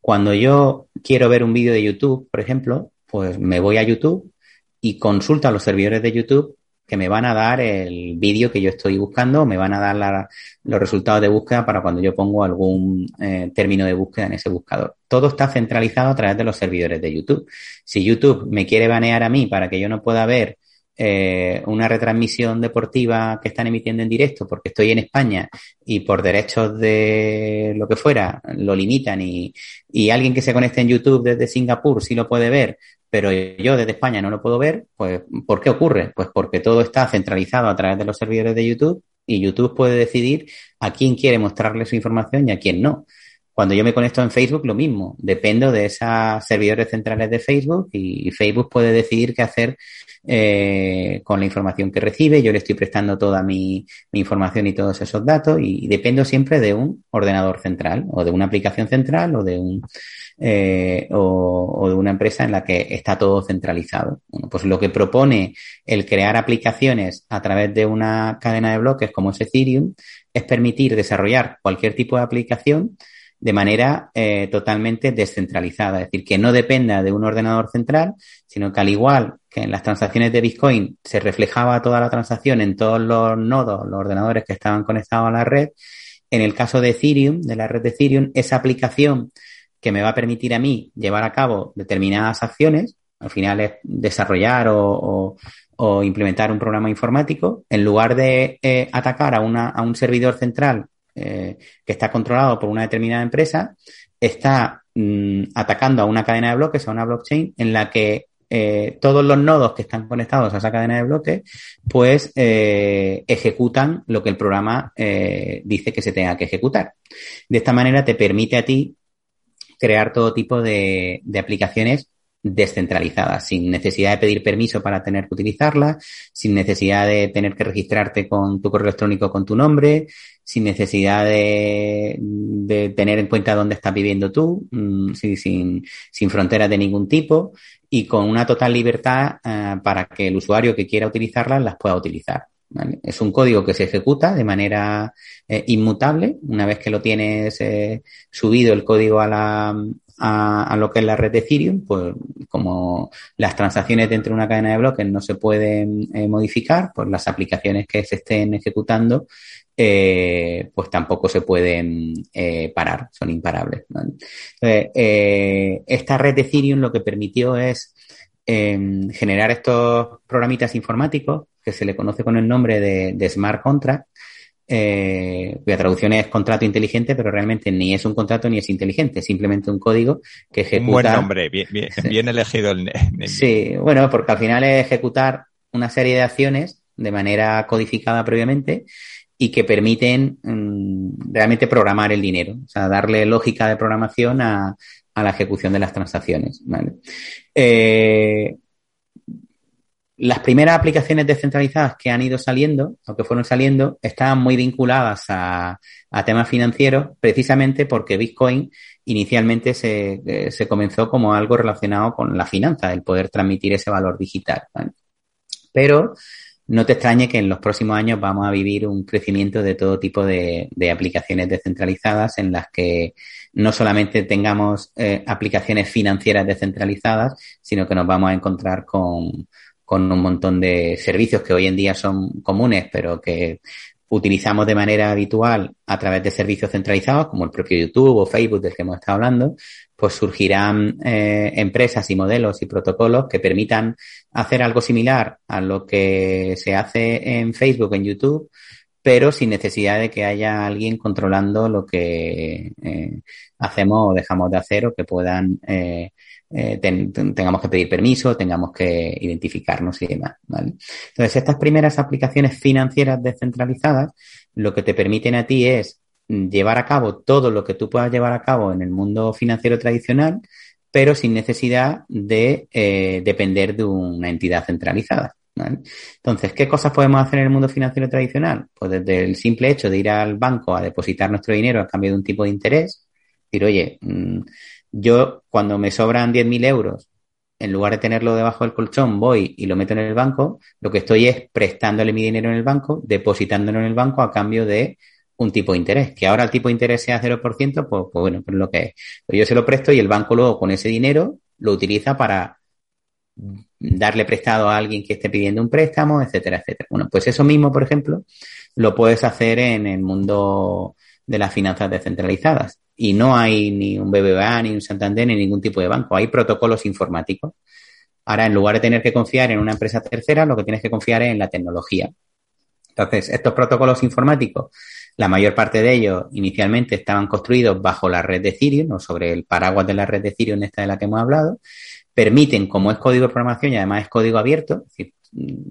Cuando yo quiero ver un vídeo de YouTube, por ejemplo, pues me voy a YouTube y consulto a los servidores de YouTube que me van a dar el vídeo que yo estoy buscando, me van a dar los resultados de búsqueda para cuando yo pongo algún eh, término de búsqueda en ese buscador. Todo está centralizado a través de los servidores de YouTube. Si YouTube me quiere banear a mí para que yo no pueda ver eh, una retransmisión deportiva que están emitiendo en directo porque estoy en España y por derechos de lo que fuera lo limitan y, y alguien que se conecte en YouTube desde Singapur sí lo puede ver, pero yo desde España no lo puedo ver, pues ¿por qué ocurre? Pues porque todo está centralizado a través de los servidores de YouTube y YouTube puede decidir a quién quiere mostrarle su información y a quién no. Cuando yo me conecto en Facebook, lo mismo. Dependo de esos servidores centrales de Facebook y Facebook puede decidir qué hacer eh, con la información que recibe. Yo le estoy prestando toda mi, información y todos esos datos y, dependo siempre de un ordenador central o de una aplicación central o de un eh, o, o, de una empresa en la que está todo centralizado. Bueno, pues lo que propone el crear aplicaciones a través de una cadena de bloques como es Ethereum es permitir desarrollar cualquier tipo de aplicación de manera eh, totalmente descentralizada, es decir, que no dependa de un ordenador central, sino que al igual que en las transacciones de Bitcoin se reflejaba toda la transacción en todos los nodos, los ordenadores que estaban conectados a la red, en el caso de Ethereum, de la red de Ethereum, esa aplicación que me va a permitir a mí llevar a cabo determinadas acciones, al final es desarrollar o, implementar un programa informático, en lugar de eh, atacar a un servidor central eh, que está controlado por una determinada empresa, está mm, atacando a una cadena de bloques, a una blockchain, en la que eh, todos los nodos que están conectados a esa cadena de bloques, pues eh, ejecutan lo que el programa dice que se tenga que ejecutar. De esta manera te permite a ti crear todo tipo de, de aplicaciones descentralizadas, sin necesidad de pedir permiso para tener que utilizarlas, sin necesidad de tener que registrarte con tu correo electrónico con tu nombre, sin necesidad de, de tener en cuenta dónde estás viviendo tú, mm, sin, sin, fronteras de ningún tipo y con una total libertad eh, para que el usuario que quiera utilizarlas las pueda utilizar. Es un código que se ejecuta de manera eh, inmutable. Una vez que lo tienes eh, subido el código a la, a, lo que es la red de Ethereum, pues como las transacciones dentro de una cadena de bloques no se pueden eh, modificar, pues las aplicaciones que se estén ejecutando, eh, pues tampoco se pueden eh, parar, son imparables. esta red de Ethereum lo que permitió es em, generar estos programitas informáticos que se le conoce con el nombre de Smart Contract, eh, cuya traducción es contrato inteligente, pero realmente ni es un contrato ni es inteligente, simplemente un código que ejecuta. Un buen nombre, bien, bien, elegido el, Sí, bueno, porque al final es ejecutar una serie de acciones de manera codificada previamente y que permiten mm, realmente programar el dinero, o sea, darle lógica de programación a, la ejecución de las transacciones. ¿vale? Eh, las primeras aplicaciones descentralizadas que han ido saliendo o que fueron saliendo estaban muy vinculadas a, temas financieros precisamente porque Bitcoin inicialmente se, eh, se, comenzó como algo relacionado con la finanza, el poder transmitir ese valor digital. Pero no te extrañe que en los próximos años vamos a vivir un crecimiento de todo tipo de, aplicaciones descentralizadas en las que no solamente tengamos eh, aplicaciones financieras descentralizadas, sino que nos vamos a encontrar con, con un montón de servicios que hoy en día son comunes, pero que utilizamos de manera habitual a través de servicios centralizados, como el propio YouTube o Facebook del que hemos estado hablando, pues surgirán eh, empresas y modelos y protocolos que permitan hacer algo similar a lo que se hace en Facebook, en YouTube, pero sin necesidad de que haya alguien controlando lo que eh, hacemos o dejamos de hacer o que puedan eh, eh, tengamos que pedir permiso, tengamos que identificarnos y demás. ¿vale? Entonces, estas primeras aplicaciones financieras descentralizadas lo que te permiten a ti es llevar a cabo todo lo que tú puedas llevar a cabo en el mundo financiero tradicional, pero sin necesidad de eh, depender de una entidad centralizada. ¿vale? Entonces, ¿qué cosas podemos hacer en el mundo financiero tradicional? Pues desde el simple hecho de ir al banco a depositar nuestro dinero a cambio de un tipo de interés, decir, oye, mmm, yo, cuando me sobran 10.000 euros, en lugar de tenerlo debajo del colchón, voy y lo meto en el banco, lo que estoy es prestándole mi dinero en el banco, depositándolo en el banco a cambio de un tipo de interés. Que ahora el tipo de interés sea 0%, pues, pues bueno, pues lo que es. Pues yo se lo presto y el banco luego con ese dinero lo utiliza para darle prestado a alguien que esté pidiendo un préstamo, etcétera, etcétera. Bueno, pues eso mismo, por ejemplo, lo puedes hacer en el mundo de las finanzas descentralizadas. Y no hay ni un BBVA, ni un Santander, ni ningún tipo de banco. Hay protocolos informáticos. Ahora, en lugar de tener que confiar en una empresa tercera, lo que tienes que confiar es en la tecnología. Entonces, estos protocolos informáticos, la mayor parte de ellos inicialmente estaban construidos bajo la red de Ethereum o sobre el paraguas de la red de Ethereum, esta de la que hemos hablado, permiten, como es código de programación y además es código abierto,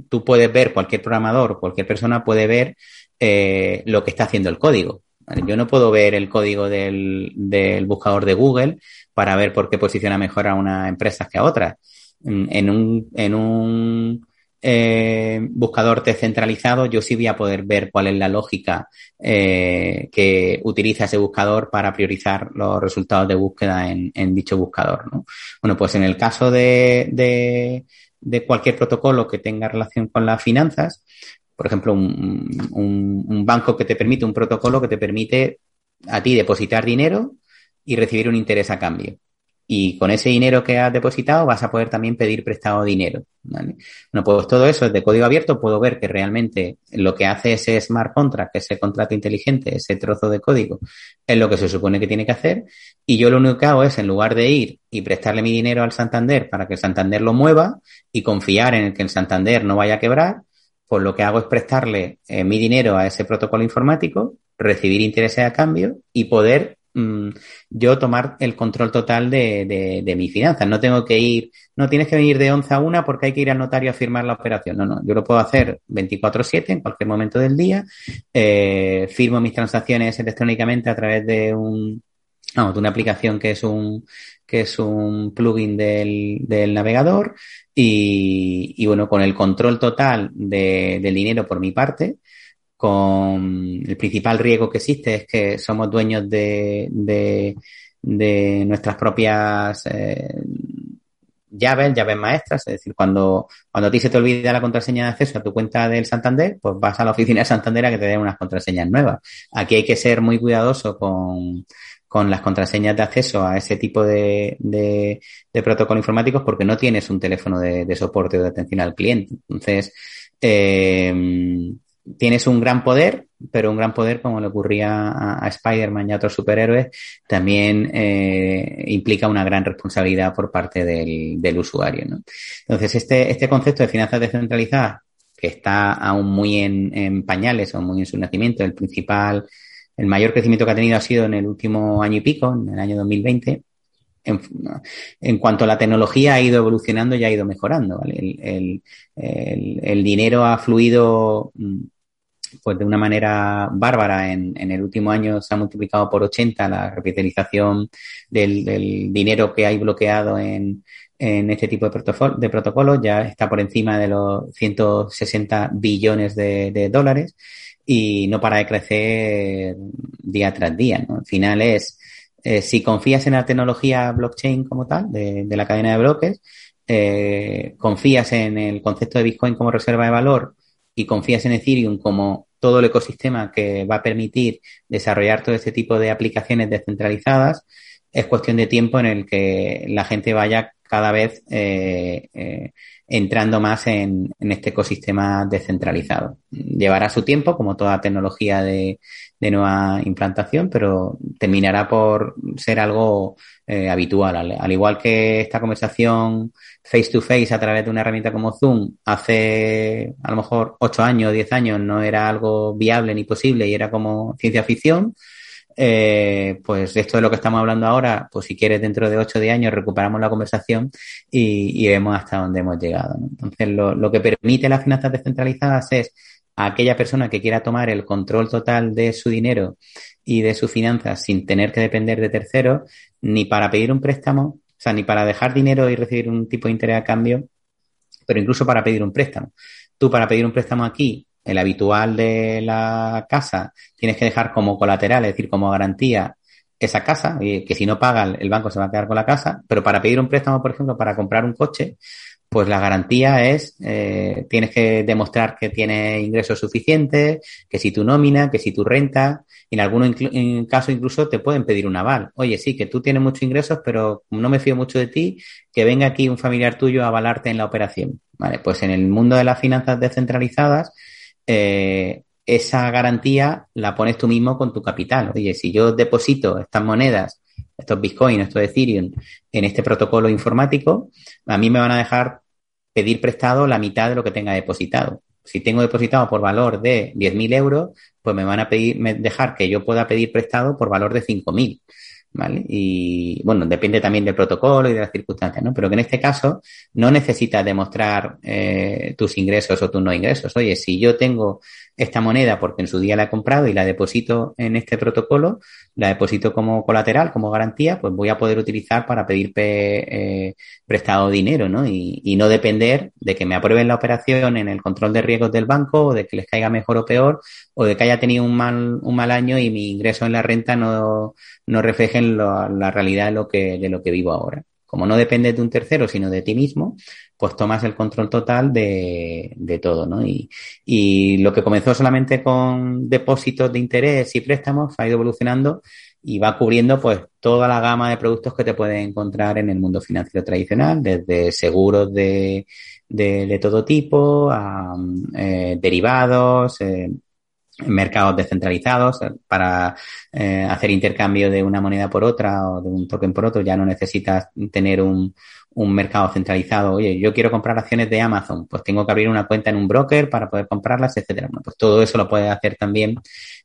tú puedes ver, cualquier programador, cualquier persona puede ver eh, lo que está haciendo el código Yo no puedo ver el código del, del, buscador de Google para ver por qué posiciona mejor a una empresa que a otras. En un, en un eh, buscador descentralizado, yo sí voy a poder ver cuál es la lógica eh, que utiliza ese buscador para priorizar los resultados de búsqueda en, en dicho buscador. ¿no? Bueno, pues en el caso de, de, de, cualquier protocolo que tenga relación con las finanzas, por ejemplo, un, banco que te permite, un protocolo que te permite a ti depositar dinero y recibir un interés a cambio y con ese dinero que has depositado vas a poder también pedir prestado dinero. ¿vale? Bueno, pues todo eso es de código abierto. Puedo ver que realmente lo que hace ese smart contract, ese contrato inteligente, ese trozo de código, es lo que se supone que tiene que hacer. Y yo lo único que hago es, en lugar de ir y prestarle mi dinero al Santander para que el Santander lo mueva y confiar en que el Santander no vaya a quebrar, pues lo que hago es prestarle eh, mi dinero a ese protocolo informático, recibir intereses a cambio y poder Mm, yo tomar el control total de, de, de mis finanzas. No tengo que ir, no tienes que venir de 11 a 1 porque hay que ir al notario a firmar la operación. No, no, yo lo puedo hacer 24/7 en cualquier momento del día. Eh, firmo mis transacciones electrónicamente a través de un, de una aplicación que es un, que es un plugin del, del navegador y, y, bueno, con el control total de, del dinero por mi parte, con el principal riesgo que existe es que somos dueños de, de, de nuestras propias eh, llaves, llaves maestras, es decir, cuando, cuando a ti se te olvida la contraseña de acceso a tu cuenta del Santander, pues vas a la oficina de Santander a que te den unas contraseñas nuevas. Aquí hay que ser muy cuidadoso con, con las contraseñas de acceso a ese tipo de, de, de protocolos informáticos porque no tienes un teléfono de, de soporte o de atención al cliente. Entonces, eh, tienes un gran poder, pero un gran poder, como le ocurría a, a Spider-Man y a otros superhéroes, también eh, implica una gran responsabilidad por parte del, del usuario. ¿no? Entonces, este, este concepto de finanzas descentralizadas, que está aún muy en, en pañales o muy en su nacimiento, el principal, el mayor crecimiento que ha tenido ha sido en el último año y pico, en el año 2020, en, en, cuanto a la tecnología ha ido evolucionando y ha ido mejorando. ¿vale? El, dinero ha fluido pues de una manera bárbara. En, el último año se ha multiplicado por 80 la capitalización del, dinero que hay bloqueado en, en este tipo de, protocolo, protocolos. Ya está por encima de los 160 billones de dólares y no para de crecer día tras día. ¿no? Al final es, eh, si confías en la tecnología blockchain como tal, de, de la cadena de bloques, eh, confías en el concepto de Bitcoin como reserva de valor y confías en Ethereum como todo el ecosistema que va a permitir desarrollar todo este tipo de aplicaciones descentralizadas, es cuestión de tiempo en el que la gente vaya cada vez eh, eh, entrando más en, en, este ecosistema descentralizado. Llevará su tiempo, como toda tecnología de, de nueva implantación, pero terminará por ser algo eh, habitual. Al, al, igual que esta conversación face to face a través de una herramienta como Zoom hace a lo mejor ocho años, diez años no era algo viable ni posible y era como ciencia ficción. Eh, pues esto de lo que estamos hablando ahora, pues si quieres dentro de ocho o diez años recuperamos la conversación y, y vemos hasta dónde hemos llegado. Entonces, lo, lo que permite las finanzas descentralizadas es a aquella persona que quiera tomar el control total de su dinero y de sus finanzas sin tener que depender de terceros, ni para pedir un préstamo, o sea, ni para dejar dinero y recibir un tipo de interés a cambio, pero incluso para pedir un préstamo. Tú para pedir un préstamo aquí, el habitual de la casa, tienes que dejar como colateral, es decir, como garantía esa casa, y que si no pagan el banco se va a quedar con la casa, pero para pedir un préstamo, por ejemplo, para comprar un coche, pues la garantía es, eh, tienes que demostrar que tienes ingresos suficientes, que si tu nómina, que si tu renta, en algunos en casos incluso te pueden pedir un aval. Oye, sí, que tú tienes muchos ingresos, pero no me fío mucho de ti, que venga aquí un familiar tuyo a avalarte en la operación. Vale, pues en el mundo de las finanzas descentralizadas, eh, esa garantía la pones tú mismo con tu capital. Oye, si yo deposito estas monedas estos Bitcoin, estos Ethereum, en este protocolo informático, a mí me van a dejar pedir prestado la mitad de lo que tenga depositado. Si tengo depositado por valor de 10.000 euros, pues me van a pedir, me dejar que yo pueda pedir prestado por valor de 5.000. ¿Vale? Y bueno, depende también del protocolo y de las circunstancias, ¿no? Pero que en este caso no necesitas demostrar eh, tus ingresos o tus no ingresos. Oye, si yo tengo esta moneda porque en su día la he comprado y la deposito en este protocolo, la deposito como colateral, como garantía, pues voy a poder utilizar para pedir eh, prestado dinero, ¿no? Y, no depender de que me aprueben la operación en el control de riesgos del banco o de que les caiga mejor o peor o de que haya tenido un mal, un mal año y mi ingreso en la renta no, no reflejen la realidad de lo que, de lo que vivo ahora. Como no depende de un tercero, sino de ti mismo, pues tomas el control total de, de todo, ¿no? Y, y lo que comenzó solamente con depósitos de interés y préstamos ha ido evolucionando y va cubriendo pues toda la gama de productos que te puedes encontrar en el mundo financiero tradicional, desde seguros de, de, de todo tipo, a eh, derivados, eh, mercados descentralizados eh, para eh, hacer intercambio de una moneda por otra o de un token por otro ya no necesitas tener un, un mercado centralizado. Oye, yo quiero comprar acciones de Amazon, pues tengo que abrir una cuenta en un broker para poder comprarlas, etcétera. Bueno, pues todo eso lo puedes hacer también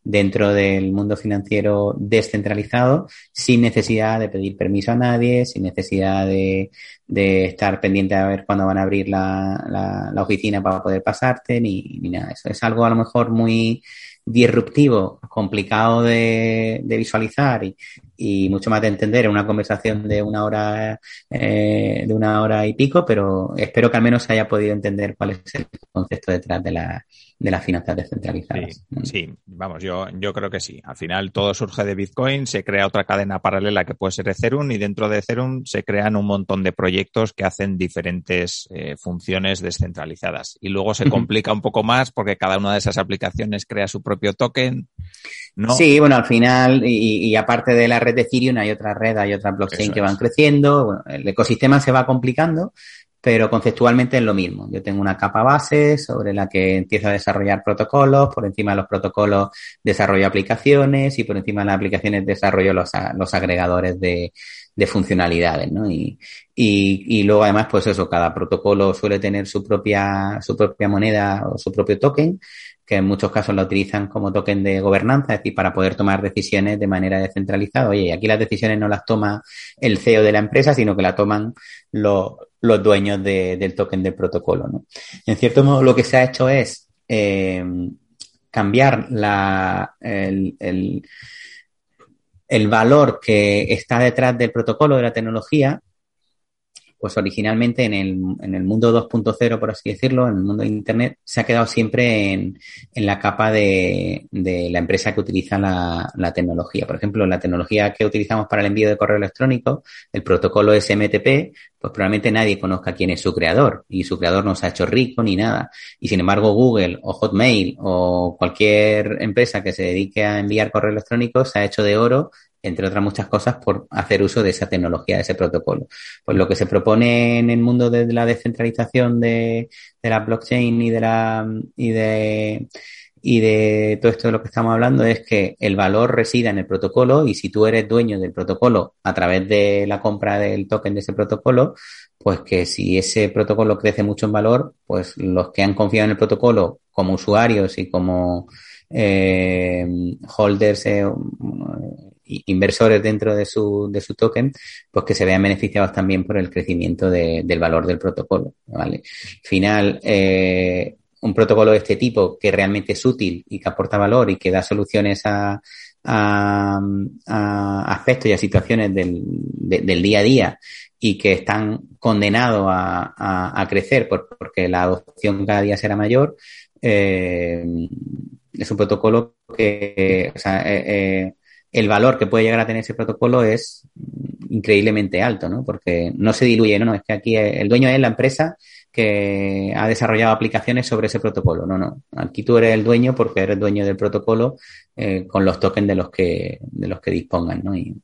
dentro del mundo financiero descentralizado sin necesidad de pedir permiso a nadie, sin necesidad de, de estar pendiente a ver cuándo van a abrir la, la, la oficina para poder pasarte, ni, ni nada. Eso es algo a lo mejor muy disruptivo, complicado de, de visualizar y, y, mucho más de entender en una conversación de una hora eh, de una hora y pico, pero espero que al menos se haya podido entender cuál es el concepto detrás de la, de las finanzas descentralizadas. Sí, sí, vamos, yo, yo creo que sí. Al final todo surge de Bitcoin, se crea otra cadena paralela que puede ser Ethereum y dentro de Ethereum se crean un montón de proyectos que hacen diferentes eh, funciones descentralizadas. Y luego se complica un poco más porque cada una de esas aplicaciones crea su propio token. ¿no? Sí, bueno, al final, y, y, aparte de la red de Ethereum, hay otra red, hay otra blockchain Eso que van es. creciendo. Bueno, el ecosistema se va complicando pero conceptualmente es lo mismo. Yo tengo una capa base sobre la que empiezo a desarrollar protocolos, por encima de los protocolos desarrollo aplicaciones y por encima de las aplicaciones desarrollo los, los agregadores de, de funcionalidades, ¿no? Y, y, y, luego además, pues eso, cada protocolo suele tener su propia, su propia moneda o su propio token, que en muchos casos la utilizan como token de gobernanza, es decir, para poder tomar decisiones de manera descentralizada. Oye, aquí las decisiones no las toma el CEO de la empresa, sino que la toman los, los dueños de, del token del protocolo. ¿no? En cierto modo, lo que se ha hecho es eh, cambiar la, el, el, el, valor que está detrás del protocolo de la tecnología. Pues originalmente en el, en el mundo 2.0, por así decirlo, en el mundo de Internet, se ha quedado siempre en, en la capa de, de, la empresa que utiliza la, la, tecnología. Por ejemplo, la tecnología que utilizamos para el envío de correo electrónico, el protocolo SMTP, pues probablemente nadie conozca quién es su creador y su creador no se ha hecho rico ni nada. Y sin embargo, Google o Hotmail o cualquier empresa que se dedique a enviar correo electrónico se ha hecho de oro entre otras muchas cosas, por hacer uso de esa tecnología, de ese protocolo. Pues lo que se propone en el mundo de la descentralización de, de la blockchain y de la y de y de todo esto de lo que estamos hablando es que el valor resida en el protocolo y si tú eres dueño del protocolo a través de la compra del token de ese protocolo, pues que si ese protocolo crece mucho en valor, pues los que han confiado en el protocolo como usuarios y como eh, holders eh, inversores dentro de su, de su token, pues que se vean beneficiados también por el crecimiento de, del valor del protocolo, ¿vale? Al final, eh, un protocolo de este tipo que realmente es útil y que aporta valor y que da soluciones a, a, aspectos y a situaciones del, de, del, día a día y que están condenados a, a, crecer por, porque la adopción cada día será mayor, eh, es un protocolo que, o sea, eh, el valor que puede llegar a tener ese protocolo es increíblemente alto, ¿no? Porque no se diluye, no, no, es que aquí el dueño es la empresa que ha desarrollado aplicaciones sobre ese protocolo. No, no. Aquí tú eres el dueño porque eres dueño del protocolo eh, con los tokens de los que, de los que dispongan, ¿no? Y,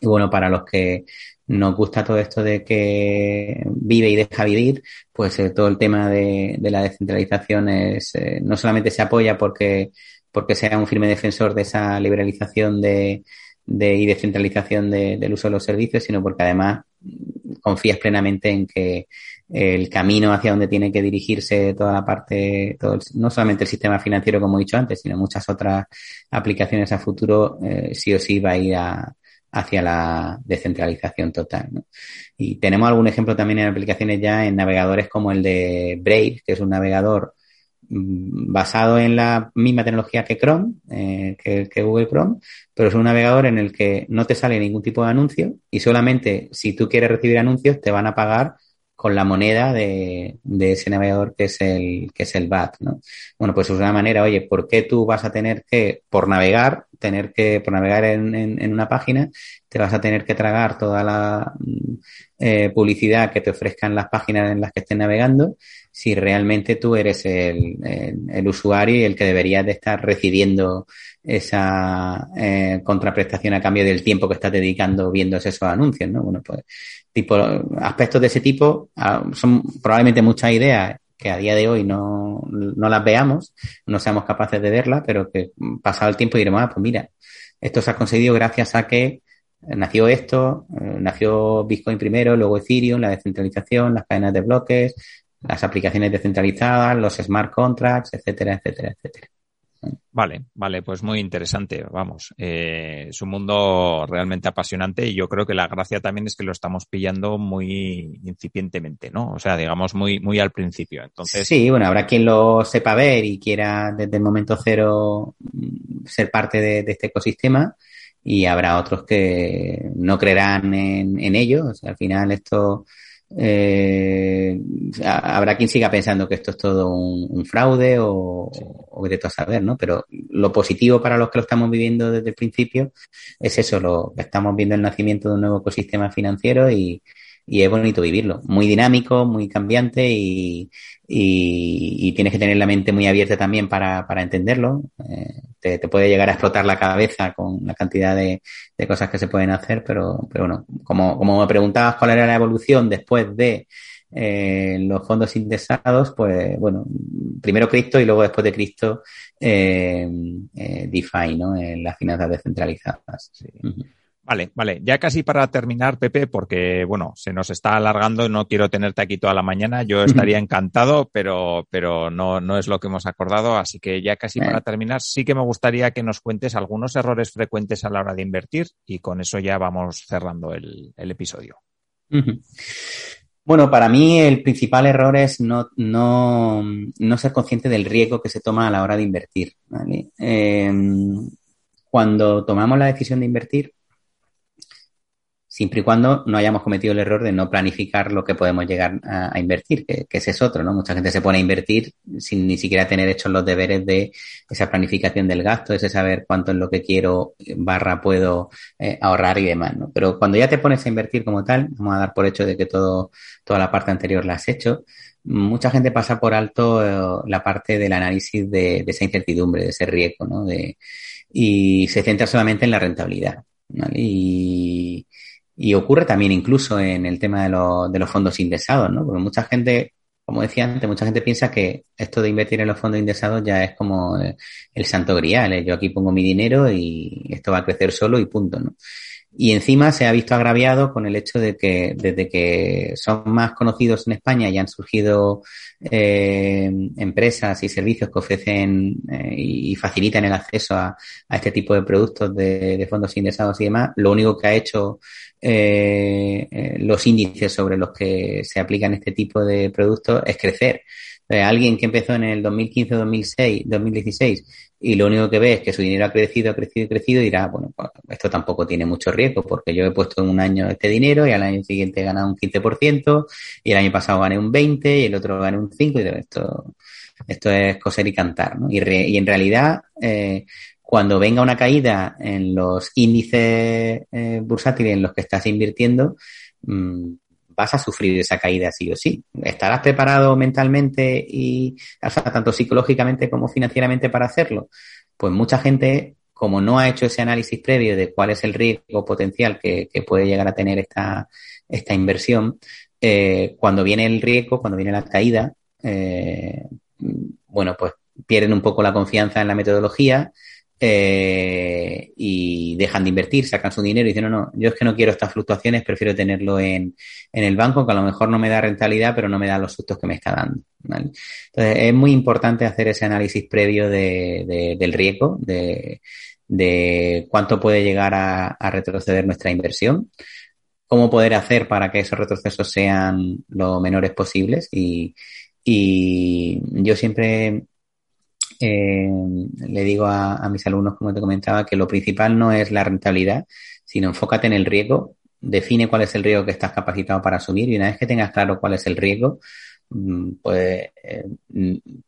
bueno, para los que nos gusta todo esto de que vive y deja vivir, pues eh, todo el tema de, de la descentralización es, eh, no solamente se apoya porque porque sea un firme defensor de esa liberalización de, de y descentralización de, del uso de los servicios, sino porque además confías plenamente en que el camino hacia donde tiene que dirigirse toda la parte, todo el, no solamente el sistema financiero, como he dicho antes, sino muchas otras aplicaciones a futuro, eh, sí o sí va a ir a, hacia la descentralización total. Y tenemos algún ejemplo también en aplicaciones ya en navegadores como el de Brave, que es un navegador basado en la misma tecnología que Chrome, eh, que, Google Chrome, pero es un navegador en el que no te sale ningún tipo de anuncio y solamente si tú quieres recibir anuncios te van a pagar con la moneda de, ese navegador que es el que es el ¿no? Bueno, pues es una manera, oye, ¿por qué tú vas a tener que, por navegar, tener que, por navegar en, en, una página, te vas a tener que tragar toda la mm, eh, publicidad que te ofrezcan las páginas en las que estés navegando si realmente tú eres el, el, usuario y el que deberías de estar recibiendo esa eh, contraprestación a cambio del tiempo que estás dedicando viendo esos anuncios, ¿no? Bueno, pues tipo, aspectos de ese tipo ah, son probablemente muchas ideas que a día de hoy no, no las veamos, no seamos capaces de verlas, pero que pasado el tiempo diremos, ah, pues mira, esto se ha conseguido gracias a que nació esto, eh, nació Bitcoin primero, luego Ethereum, la descentralización, las cadenas de bloques, las aplicaciones descentralizadas, los smart contracts, etcétera, etcétera, etcétera. Vale, vale, pues muy interesante, vamos. Eh, es un mundo realmente apasionante y yo creo que la gracia también es que lo estamos pillando muy incipientemente, ¿no? O sea, digamos muy, muy al principio. Entonces. Sí, bueno, habrá quien lo sepa ver y quiera desde el momento cero mm, ser parte de, este ecosistema y habrá otros que no creerán en, en ello. O sea, al final esto eh, habrá quien siga pensando que esto es todo un, fraude o, o de todo saber, ¿no? Pero lo positivo para los que lo estamos viviendo desde el principio es eso, lo estamos viendo el nacimiento de un nuevo ecosistema financiero y, y es bonito vivirlo. Muy dinámico, muy cambiante y, y, tienes que tener la mente muy abierta también para, para entenderlo. Eh, te, te, puede llegar a explotar la cabeza con la cantidad de, de cosas que se pueden hacer, pero, pero bueno, como, como me preguntabas cuál era la evolución después de eh, los fondos indexados, pues bueno, primero Cristo y luego después de Cristo eh, eh DeFi, ¿no? Las finanzas descentralizadas. Sí. Vale, vale. Ya casi para terminar, Pepe, porque bueno, se nos está alargando, no quiero tenerte aquí toda la mañana. Yo estaría encantado, pero, pero no, no es lo que hemos acordado. Así que ya casi para terminar, sí que me gustaría que nos cuentes algunos errores frecuentes a la hora de invertir y con eso ya vamos cerrando el, episodio. Bueno, para mí el principal error es no, no, no ser consciente del riesgo que se toma a la hora de invertir. Em, cuando tomamos la decisión de invertir, siempre y cuando no hayamos cometido el error de no planificar lo que podemos llegar a, invertir, que, ese es otro, ¿no? Mucha gente se pone a invertir sin ni siquiera tener hechos los deberes de esa planificación del gasto, ese saber cuánto es lo que quiero, barra puedo eh, ahorrar y demás, ¿no? Pero cuando ya te pones a invertir como tal, vamos a dar por hecho de que todo, toda la parte anterior la has hecho, mucha gente pasa por alto eh, la parte del análisis de, de, esa incertidumbre, de ese riesgo, ¿no? De, y se centra solamente en la rentabilidad. ¿vale? Y, y ocurre también incluso en el tema de, de los fondos indexados, ¿no? Porque mucha gente, como decía antes, mucha gente piensa que esto de invertir en los fondos indexados ya es como el santo grial. ¿eh? Yo aquí pongo mi dinero y esto va a crecer solo y punto, ¿no? Y encima se ha visto agraviado con el hecho de que desde que son más conocidos en España y han surgido eh, empresas y servicios que ofrecen eh, y facilitan el acceso a, a, este tipo de productos de, de, fondos indexados y demás, lo único que ha hecho eh, eh, los índices sobre los que se aplican este tipo de productos es crecer. Eh, alguien que empezó en el 2015, 2006, 2016 y lo único que ve es que su dinero ha crecido, ha crecido, ha crecido, dirá, bueno, pues esto tampoco tiene mucho riesgo porque yo he puesto en un año este dinero y al año siguiente he ganado un 15% y el año pasado gané un 20 y el otro gané un 5 y esto, esto es coser y cantar, ¿no? Y, y en realidad, eh, cuando venga una caída en los índices eh, bursátiles en los que estás invirtiendo, mmm, vas a sufrir esa caída sí o sí. ¿Estarás preparado mentalmente y, o sea, tanto psicológicamente como financieramente para hacerlo? Pues mucha gente, como no ha hecho ese análisis previo de cuál es el riesgo potencial que, puede llegar a tener esta, esta inversión, eh, cuando viene el riesgo, cuando viene la caída, eh, bueno, pues pierden un poco la confianza en la metodología, eh, y dejan de invertir, sacan su dinero y dicen, no, no, yo es que no quiero estas fluctuaciones, prefiero tenerlo en, en el banco, que a lo mejor no me da rentabilidad, pero no me da los sustos que me está dando. Entonces, es muy importante hacer ese análisis previo de, del riesgo, de, de cuánto puede llegar a, a retroceder nuestra inversión, cómo poder hacer para que esos retrocesos sean lo menores posibles y, y yo siempre eh, le digo a, mis alumnos, como te comentaba, que lo principal no es la rentabilidad, sino enfócate en el riesgo, define cuál es el riesgo que estás capacitado para asumir y una vez que tengas claro cuál es el riesgo, mm, pues eh,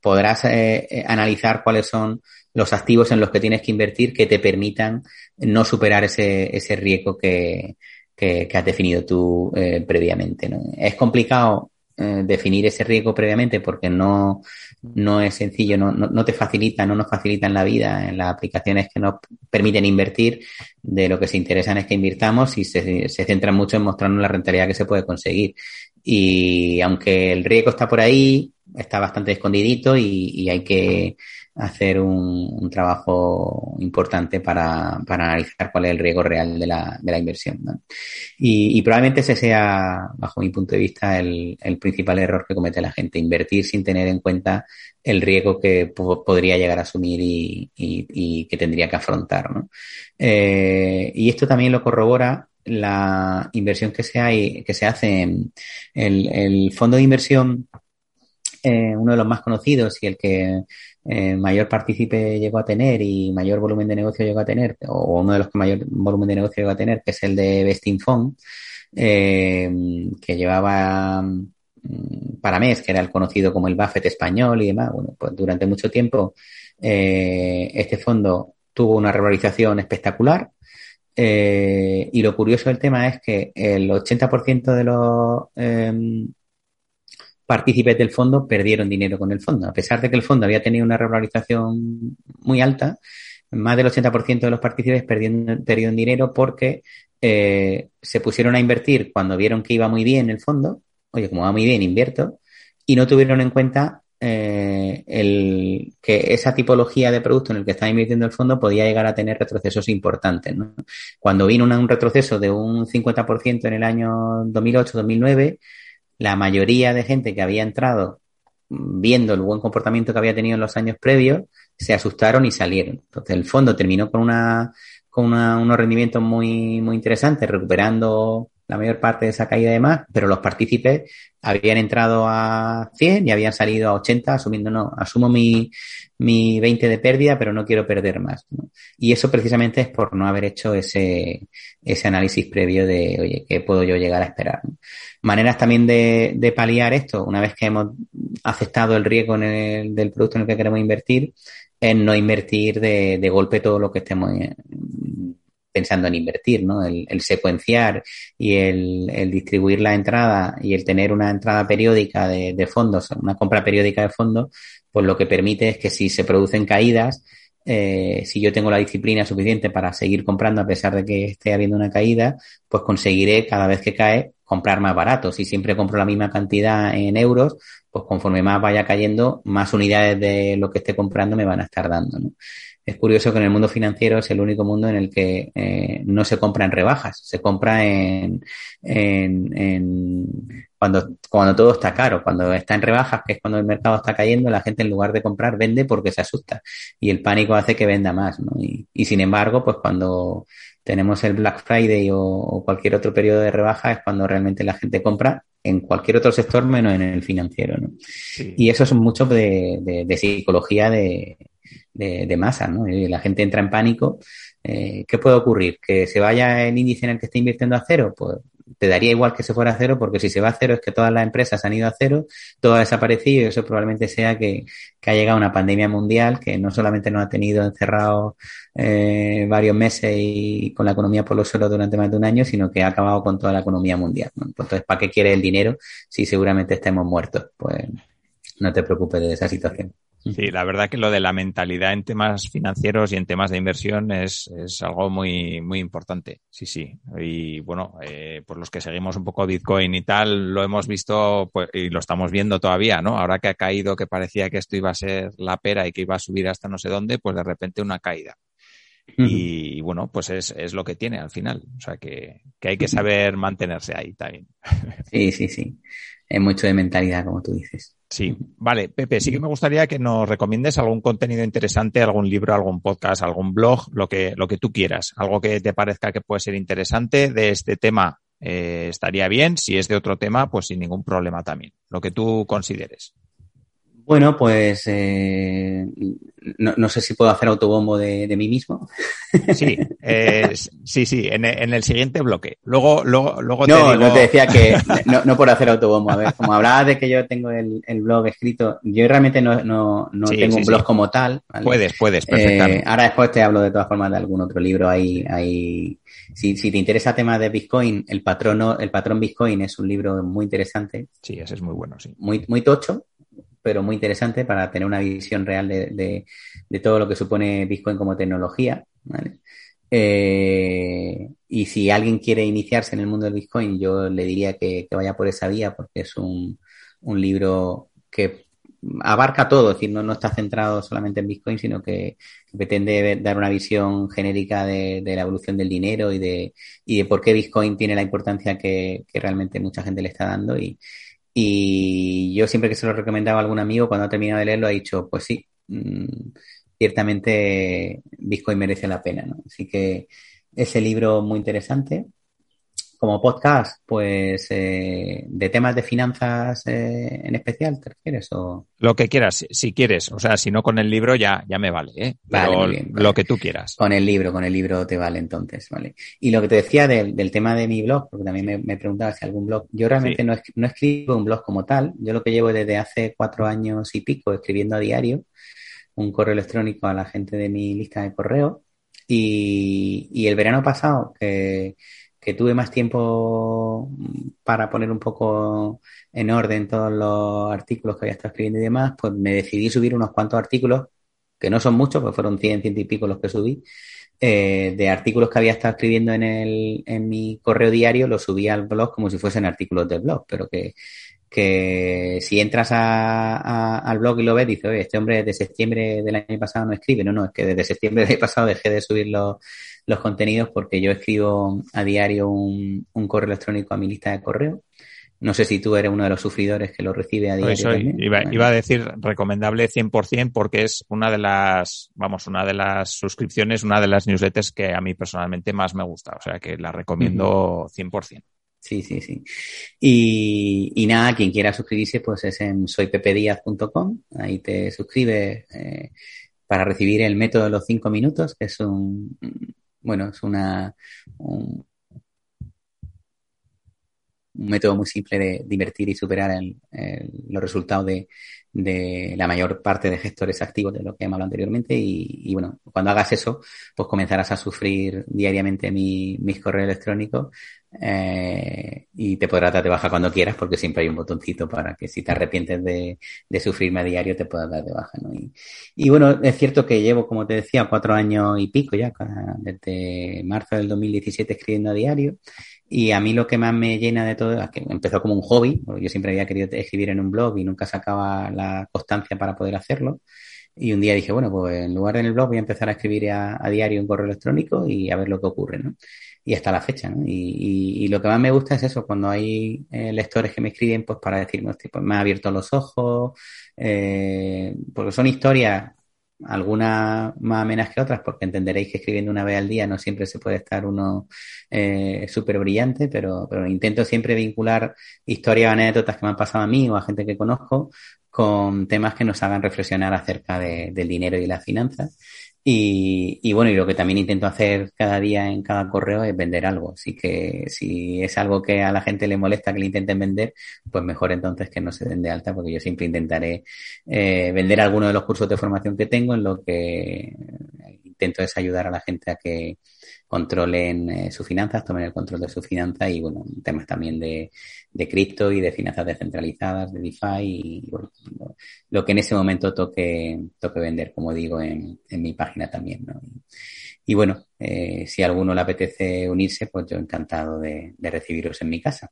podrás eh, analizar cuáles son los activos en los que tienes que invertir que te permitan no superar ese, ese riesgo que, que, has definido tú eh, previamente. Es complicado eh, definir ese riesgo previamente porque no, no es sencillo, no, no, no, te facilita, no nos facilitan la vida en las aplicaciones que nos permiten invertir. De lo que se interesan es que invirtamos y se, se centran mucho en mostrarnos la rentabilidad que se puede conseguir. Y aunque el riesgo está por ahí, está bastante escondidito y, y hay que hacer un, trabajo importante para, para, analizar cuál es el riesgo real de la, de la inversión. Y, probablemente ese sea, bajo mi punto de vista, el, el, principal error que comete la gente, invertir sin tener en cuenta el riesgo que podría llegar a asumir y, y, y que tendría que afrontar. ¿no? Eh, y esto también lo corrobora la inversión que se, hay, que se hace en el, el fondo de inversión, eh, uno de los más conocidos y el que eh, mayor partícipe llegó a tener y mayor volumen de negocio llegó a tener, o uno de los que mayor volumen de negocio llegó a tener, que es el de Vesting Fund, eh, que llevaba mm, para mes, que era el conocido como el Buffett español y demás. Bueno, pues durante mucho tiempo eh, este fondo tuvo una revalorización espectacular. Eh, y lo curioso del tema es que el 80% de los eh, partícipes del fondo perdieron dinero con el fondo. A pesar de que el fondo había tenido una revalorización muy alta, más del 80% de los partícipes perdieron, perdieron dinero porque eh, se pusieron a invertir cuando vieron que iba muy bien el fondo. Oye, como va muy bien, invierto. Y no tuvieron en cuenta eh, el, que esa tipología de producto en el que estaba invirtiendo el fondo podía llegar a tener retrocesos importantes. Cuando vino un retroceso de un 50% en el año 2008-2009, la mayoría de gente que había entrado viendo el buen comportamiento que había tenido en los años previos, se asustaron y salieron. Entonces el fondo terminó con una con una, unos rendimientos muy, muy interesantes, recuperando la mayor parte de esa caída de más, pero los partícipes habían entrado a 100 y habían salido a 80 asumiendo, no, asumo mi, mi 20 de pérdida, pero no quiero perder más. Y eso precisamente es por no haber hecho ese, ese análisis previo de, oye, ¿qué puedo yo llegar a esperar? Maneras también de, de, paliar esto, una vez que hemos aceptado el riesgo en el, del producto en el que queremos invertir, es no invertir de, de golpe todo lo que estemos pensando en invertir, ¿no? El, el secuenciar y el, el, distribuir la entrada y el tener una entrada periódica de, de, fondos, una compra periódica de fondos, pues lo que permite es que si se producen caídas, eh, si yo tengo la disciplina suficiente para seguir comprando a pesar de que esté habiendo una caída, pues conseguiré cada vez que cae comprar más barato. Si siempre compro la misma cantidad en euros, pues conforme más vaya cayendo, más unidades de lo que esté comprando me van a estar dando. ¿no? Es curioso que en el mundo financiero es el único mundo en el que eh, no se compra en rebajas, se compra en, en, en, cuando, cuando todo está caro, cuando está en rebajas, que es cuando el mercado está cayendo, la gente en lugar de comprar vende porque se asusta y el pánico hace que venda más. ¿no? Y, y sin embargo, pues cuando tenemos el Black Friday o, o, cualquier otro periodo de rebaja es cuando realmente la gente compra en cualquier otro sector menos en el financiero. ¿no? Sí. Y eso es mucho de, de, de psicología de, de, de masa, ¿no? Y la gente entra en pánico. Eh, ¿Qué puede ocurrir? ¿Que se vaya el índice en el que esté invirtiendo a cero? Pues te daría igual que se fuera a cero, porque si se va a cero es que todas las empresas han ido a cero, todo ha desaparecido y eso probablemente sea que, ha llegado una pandemia mundial que no solamente nos ha tenido encerrados eh, varios meses y con la economía por los suelos durante más de un año, sino que ha acabado con toda la economía mundial. Entonces, ¿para qué quiere el dinero si seguramente estemos muertos? Pues no te preocupes de esa situación. Sí, la verdad que lo de la mentalidad en temas financieros y en temas de inversión es, es algo muy, muy importante. Sí, sí. Y bueno, eh, por los que seguimos un poco Bitcoin y tal, lo hemos visto pues, y lo estamos viendo todavía, ¿no? Ahora que ha caído, que parecía que esto iba a ser la pera y que iba a subir hasta no sé dónde, pues de repente una caída. Uh -huh. y, y, bueno, pues es, es, lo que tiene al final. O sea que, que hay que saber mantenerse ahí también. Sí, sí, sí. Es mucho de mentalidad, como tú dices. Sí, vale, Pepe, sí que me gustaría que nos recomiendes algún contenido interesante, algún libro, algún podcast, algún blog, lo que, lo que tú quieras, algo que te parezca que puede ser interesante de este tema. Eh, estaría bien, si es de otro tema, pues sin ningún problema también, lo que tú consideres. Bueno, pues eh, no, sé si puedo hacer autobombo de, mí mismo. Sí, sí, sí, en, el siguiente bloque. Luego, luego, luego no, te digo... no te decía que no, por hacer autobombo. A ver, como hablabas de que yo tengo el, blog escrito, yo realmente no, no, tengo un blog como tal. Puedes, puedes, perfectamente. Eh, ahora después te hablo de todas formas de algún otro libro ahí, ahí. Si, si te interesa el tema de Bitcoin, el patrono, el patrón Bitcoin es un libro muy interesante. Sí, ese es muy bueno, sí. Muy, muy tocho, pero muy interesante para tener una visión real de, todo lo que supone Bitcoin como tecnología. Eh, y si alguien quiere iniciarse en el mundo del Bitcoin, yo le diría que, vaya por esa vía porque es un, libro que abarca todo, es decir, no, no está centrado solamente en Bitcoin, sino que, pretende dar una visión genérica de, la evolución del dinero y de, y de por qué Bitcoin tiene la importancia que, que realmente mucha gente le está dando y, y yo siempre que se lo recomendaba a algún amigo, cuando ha terminado de leerlo, ha dicho, pues sí, mm, ciertamente Bitcoin merece la pena, ¿no? Así que ese libro muy interesante como podcast, pues eh, de temas de finanzas eh, en especial, ¿te refieres? O... Lo que quieras, si quieres. O sea, si no con el libro ya, ya me vale, ¿eh? vale, lo que tú quieras. Con el libro, con el libro te vale entonces, ¿vale? Y lo que te decía del, del tema de mi blog, porque también me, me preguntaba si algún blog, yo realmente no, no escribo un blog como tal, yo lo que llevo desde hace cuatro años y pico escribiendo a diario un correo electrónico a la gente de mi lista de correo y, y el verano pasado que que tuve más tiempo para poner un poco en orden todos los artículos que había estado escribiendo y demás, pues me decidí subir unos cuantos artículos, que no son muchos, pues fueron 100, ciento y pico los que subí, eh, de artículos que había estado escribiendo en, el, en mi correo diario, los subí al blog como si fuesen artículos del blog, pero que, que si entras a, al blog y lo ves, dices, oye, este hombre de septiembre del año pasado no escribe. No, no, es que desde septiembre del año pasado dejé de subir los, los contenidos porque yo escribo a diario un, un, correo electrónico a mi lista de correo. No sé si tú eres uno de los sufridores que lo recibe a diario. Iba, iba, a decir recomendable 100% porque es una de las, vamos, una de las suscripciones, una de las newsletters que a mí personalmente más me gusta. O sea que la recomiendo 100%. Sí, sí, sí. Y, y, nada, quien quiera suscribirse, pues es en soypepediaz.com. Ahí te suscribes eh, para recibir el método de los cinco minutos, que es un, bueno, es una, un, método muy simple de, invertir y superar los resultados de, de, la mayor parte de gestores activos de lo que hemos hablado anteriormente. Y, bueno, cuando hagas eso, pues comenzarás a sufrir diariamente mi, mis correos electrónicos eh, y te podrás dar de baja cuando quieras porque siempre hay un botoncito para que si te arrepientes de, de sufrirme a diario te puedas dar de baja. ¿no? Y, y, bueno, es cierto que llevo, como te decía, cuatro años y pico ya, desde marzo del 2017 escribiendo a diario. Y a mí lo que más me llena de todo es que empezó como un hobby, yo siempre había querido escribir en un blog y nunca sacaba la constancia para poder hacerlo. Y un día dije, bueno, pues en lugar de en el blog voy a empezar a escribir a, diario un correo electrónico y a ver lo que ocurre, ¿no? y hasta la fecha. ¿no? Y, y, lo que más me gusta es eso, cuando hay eh, lectores que me escriben pues para decirme, pues me ha abierto los ojos, eh, porque son historias, algunas más amenas que otras, porque entenderéis que escribiendo una vez al día no siempre se puede estar uno eh, súper brillante, pero, pero intento siempre vincular historias o anécdotas que me han pasado a mí o a gente que conozco con temas que nos hagan reflexionar acerca de, del dinero y las finanzas. Y, y, bueno, y lo que también intento hacer cada día en cada correo es vender algo. Así que si es algo que a la gente le molesta que le intenten vender, pues mejor entonces que no se den de alta, porque yo siempre intentaré eh, vender alguno de los cursos de formación que tengo, en lo que intento es ayudar a la gente a que controlen eh, sus finanzas, tomen el control de sus finanzas y bueno, temas también de, de cripto y de finanzas descentralizadas, de DeFi y lo que en ese momento toque, toque vender, como digo, en, mi página también. Y, bueno, eh, si a alguno le apetece unirse, pues yo encantado de, de recibiros en mi casa.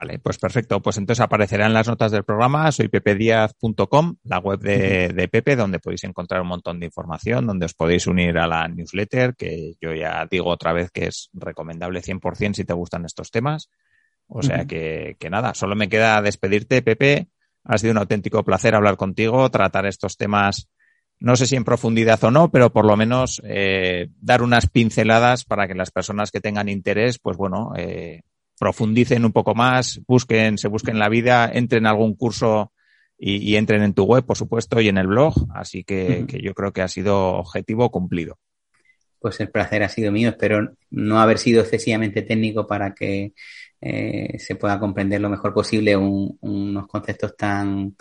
Vale, pues perfecto. Pues entonces aparecerá en las notas del programa. Soy pepediaz.com, la web de, de, Pepe, donde podéis encontrar un montón de información, donde os podéis unir a la newsletter, que yo ya digo otra vez que es recomendable 100% si te gustan estos temas. O sea que, que nada, solo me queda despedirte, Pepe. Ha sido un auténtico placer hablar contigo, tratar estos temas, no sé si en profundidad o no, pero por lo menos eh, dar unas pinceladas para que las personas que tengan interés, pues bueno, eh, profundicen un poco más, busquen, se busquen la vida, entren en algún curso y, entren en tu web, por supuesto, y en el blog. Así que, yo creo que ha sido objetivo cumplido. Pues el placer ha sido mío. Espero no haber sido excesivamente técnico para que eh, se pueda comprender lo mejor posible unos conceptos tan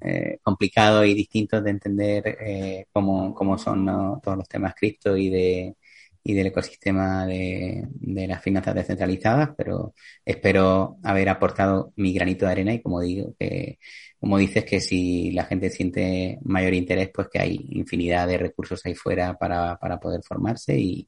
eh, complicados y distintos de entender eh, cómo, cómo, son todos los temas cripto y de y del ecosistema de, de, las finanzas descentralizadas, pero espero haber aportado mi granito de arena y como digo, que como dices, que si la gente siente mayor interés, pues que hay infinidad de recursos ahí fuera para, para poder formarse y,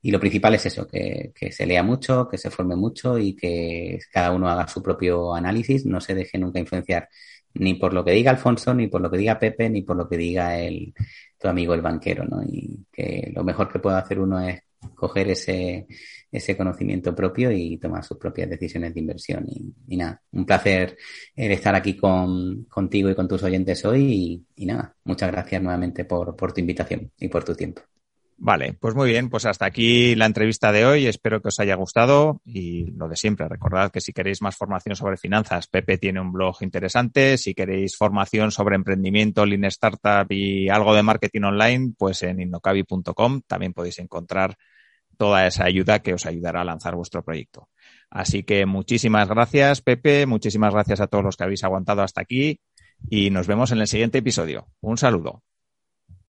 y, lo principal es eso, que, que, se lea mucho, que se forme mucho y que cada uno haga su propio análisis, no se deje nunca influenciar ni por lo que diga Alfonso, ni por lo que diga Pepe, ni por lo que diga el, tu amigo el banquero, ¿no? Y que lo mejor que puede hacer uno es coger ese, ese conocimiento propio y tomar sus propias decisiones de inversión. Y, nada, un placer estar aquí con, contigo y con tus oyentes hoy y, nada, muchas gracias nuevamente por, por tu invitación y por tu tiempo. Vale, pues muy bien, pues hasta aquí la entrevista de hoy. Espero que os haya gustado y lo de siempre. Recordad que si queréis más formación sobre finanzas, Pepe tiene un blog interesante. Si queréis formación sobre emprendimiento, Lean Startup y algo de marketing online, pues en innocabi.com también podéis encontrar toda esa ayuda que os ayudará a lanzar vuestro proyecto. Así que muchísimas gracias, Pepe. Muchísimas gracias a todos los que habéis aguantado hasta aquí y nos vemos en el siguiente episodio. Un saludo.